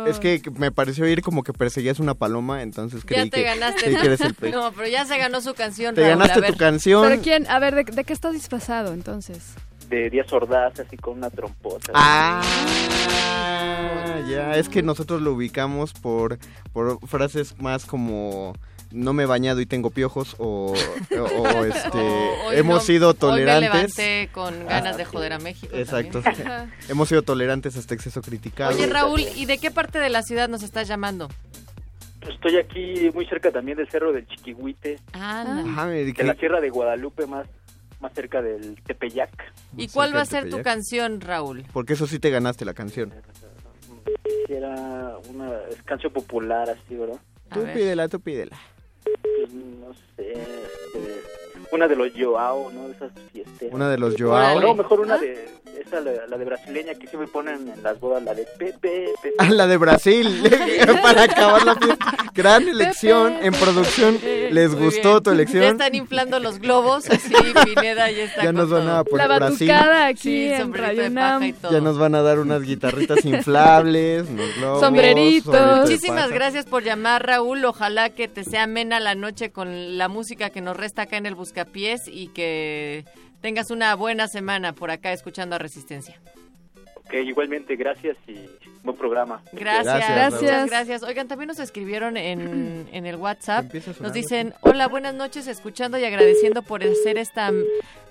es que me pareció ir como que perseguías una paloma, entonces creí Ya te que, ganaste. creí que eres el peje. <laughs> No, pero ya se ganó su canción. Te Raúl, ganaste tu canción. ¿Pero quién? A ver, ¿de, de qué estás disfrazado entonces? De Díaz Ordaz, así con una trompota. Ah, ya, es que nosotros lo ubicamos por, por frases más como no me he bañado y tengo piojos o, o- o, <laughs> este O hemos no- sido Hoy me tolerantes. levanté con ganas de joder a México. Exacto. <laughs> hemos sido tolerantes hasta exceso criticado. Oye, Raúl, ¿y de qué parte de la ciudad nos estás llamando? Estoy aquí muy cerca también del cerro del Chiquihuite, me de la sierra de Guadalupe, más, más cerca del Tepeyac. ¿Y cuál va a ser tu canción, Raúl? Porque eso sí te ganaste la canción. Era una es canción popular, así, ¿verdad? Tú pídela, tú pídela. Pues, no sé. este, una de los Joao, ¿no? De esas fiestas. Una de los Joao. No, mejor una de. Esa, la, la de brasileña que siempre ponen en las bodas, la de Pepe. Pepe. Ah, la de Brasil, <laughs> <laughs> para acabar la fiesta. Gran elección en producción. ¿Les Muy gustó bien. tu Ya elección? están inflando los globos, así Pineda ya está Ya con nos van a poner La Brasil. aquí Sí, en sombrerito Radio de Nam. paja y todo. Ya nos van a dar unas guitarritas inflables, unos globos. Sombreritos. sombrerito Muchísimas gracias por llamar, Raúl. Ojalá que te sea amena la noche con la música que nos resta acá en el Buscapiés y que tengas una buena semana por acá escuchando a Resistencia. Ok, igualmente, gracias y buen programa. Gracias, Gracias. muchas gracias. Oigan, también nos escribieron en, <clears throat> en el WhatsApp. Nos dicen, hola, buenas noches, escuchando y agradeciendo por hacer esta,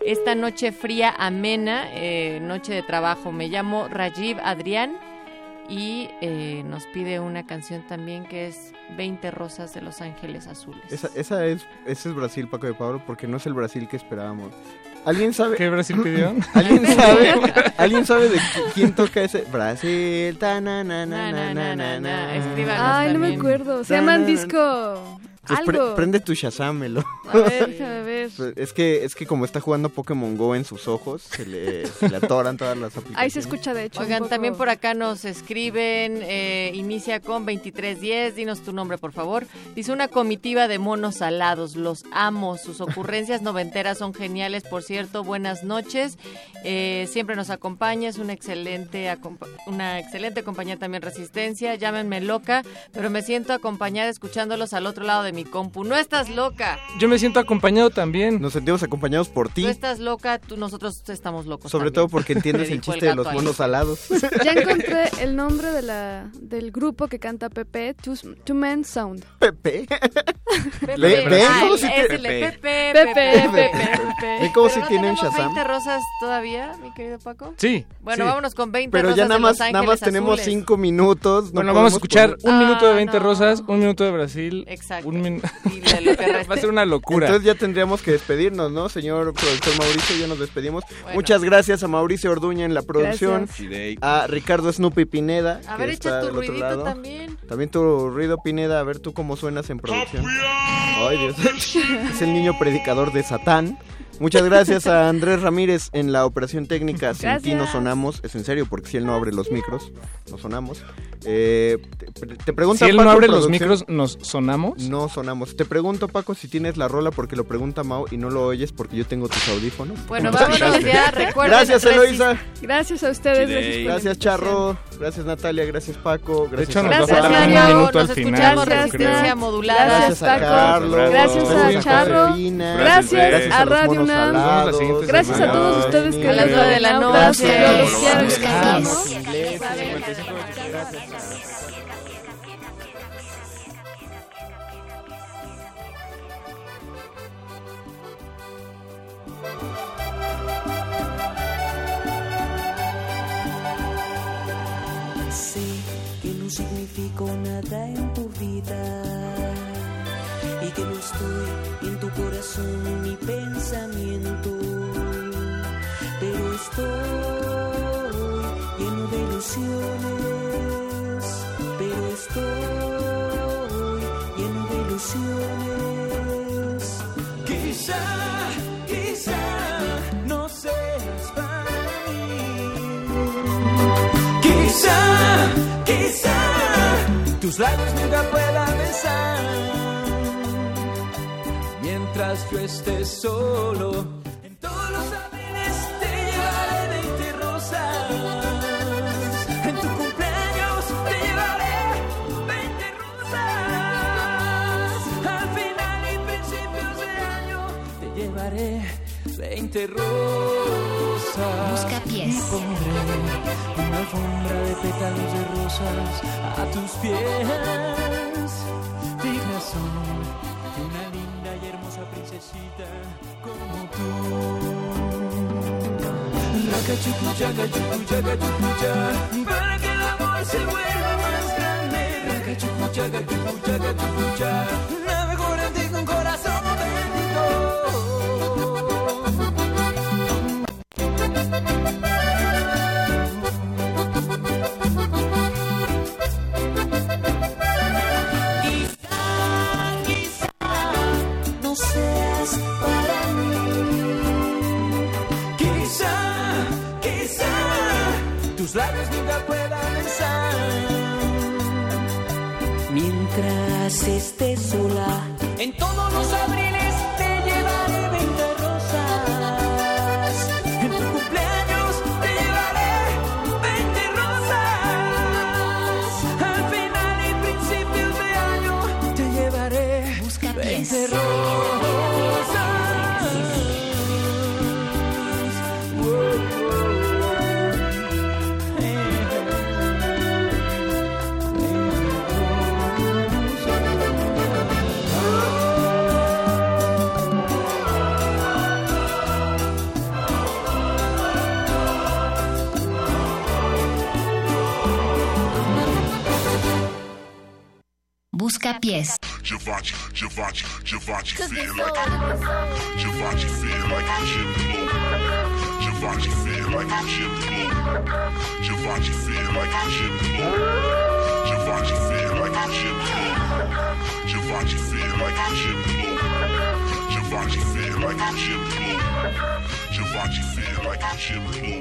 esta noche fría, amena, eh, noche de trabajo. Me llamo Rajiv Adrián y eh, nos pide una canción también que es 20 rosas de Los Ángeles Azules. Esa, esa es, ese es Brasil, Paco de Pablo, porque no es el Brasil que esperábamos. ¿Alguien sabe? ¿Qué Brasil pidió? <laughs> ¿Alguien <laughs> sabe? ¿Alguien sabe de qui- quién toca ese? Brasil, ta na na na na na na na. Escríbanos Ay, no me acuerdo. Se llaman disco... Pues pre- prende tu Shazam, Melo. A ver, déjame ver. Pues Es que, es que como está jugando Pokémon Go en sus ojos, se le, se le atoran todas las aplicaciones. Ahí se escucha, de hecho. Oigan, poco. también por acá nos escriben, eh, inicia con 2310, dinos tu nombre por favor. Dice una comitiva de monos alados, los amo, sus ocurrencias <laughs> noventeras son geniales, por cierto, buenas noches. Eh, siempre nos acompaña, es una excelente, una excelente compañía también Resistencia, llámenme loca, pero me siento acompañada escuchándolos al otro lado de mi compu. No estás loca. Yo me siento acompañado también. Nos sentimos acompañados por ti. Tú estás loca, tú, nosotros estamos locos. Sobre también. todo porque <laughs> entiendes el chiste de los monos alados. <laughs> Ya encontré el nombre de la, del grupo que canta Pepe, Two, Two Men Sound. Pepe. <laughs> Pepe. Ve- ve Ah, cómo el- si Pepe, Pepe, Pepe, Pepe, Pepe. Cómo Pero si no tiene un tenemos Shazam. 20 rosas todavía, mi querido Paco? Sí. Bueno, sí. vámonos con 20 Pero rosas ya nada más, nada más tenemos Azules. cinco minutos. no bueno, vamos a escuchar poner- un minuto de Ah, 20 no. rosas, un minuto de Brasil. Exacto. Un <laughs> Va a ser una locura. Entonces ya tendríamos que despedirnos, ¿no? Señor productor Mauricio, ya nos despedimos. Bueno. Muchas gracias a Mauricio Orduña en la producción. A Ricardo Snoopy Pineda. A que ver, está echa tu del otro ruidito lado. también. También tu ruido, Pineda, a ver tú cómo suenas en producción. Ay, Dios. <laughs> es el niño predicador de Satán. Muchas gracias a Andrés Ramírez en la operación técnica. Sin ti no sonamos. Es en serio, porque si él no abre los micros, no sonamos. Eh, te, te pregunta Si él no abre los micros, ¿nos sonamos? No sonamos. Te pregunto, Paco, si tienes la rola porque lo pregunta Mau y no lo oyes porque yo tengo tus audífonos. Bueno, ¿Cómo vámonos ya, recuerden. Gracias, Eloisa. Gracias a ustedes. Gracias, Gracias. Charro. Gracias, Natalia. Gracias, Paco. De Gracias, hecho, nos Gracias, un Mario. al Nos final. yo Resistencia modulada. Gracias, a Paco. Carlos. Gracias a Gracias, Charro. Gracias Gracias a Radio Gracias a todos ustedes que A las de la noche. abrazo. Yo los quiero. Les amo. los ingleses, 55, gracias. Sé que no significo nada en tu vida que no estoy en tu corazón ni pensamiento, pero estoy lleno de ilusiones, pero estoy lleno de ilusiones. Quizá, quizá no seas para mí. Quizá, quizá tus labios nunca puedan yo esté solo. En todos los abriles te llevaré 20 rosas. En tu cumpleaños te llevaré 20 rosas. Al final y principios de año te llevaré 20 rosas. Buscapiés. Y pondré una alfombra de pétalos de rosas a tus pies. Dignas son para que el amor se vuelva más grande. Estés sola, en todos los abriles Buscapiés. Javachi, Javachi, Javachi, feeling like Javachi, feeling like Jim Blue. Javachi, feeling like Jim Blue. Javachi, feeling like Jim Blue. Javachi, feeling like Jim Blue. Javachi, feeling like Jim Blue. Javachi, feeling like Jim Blue.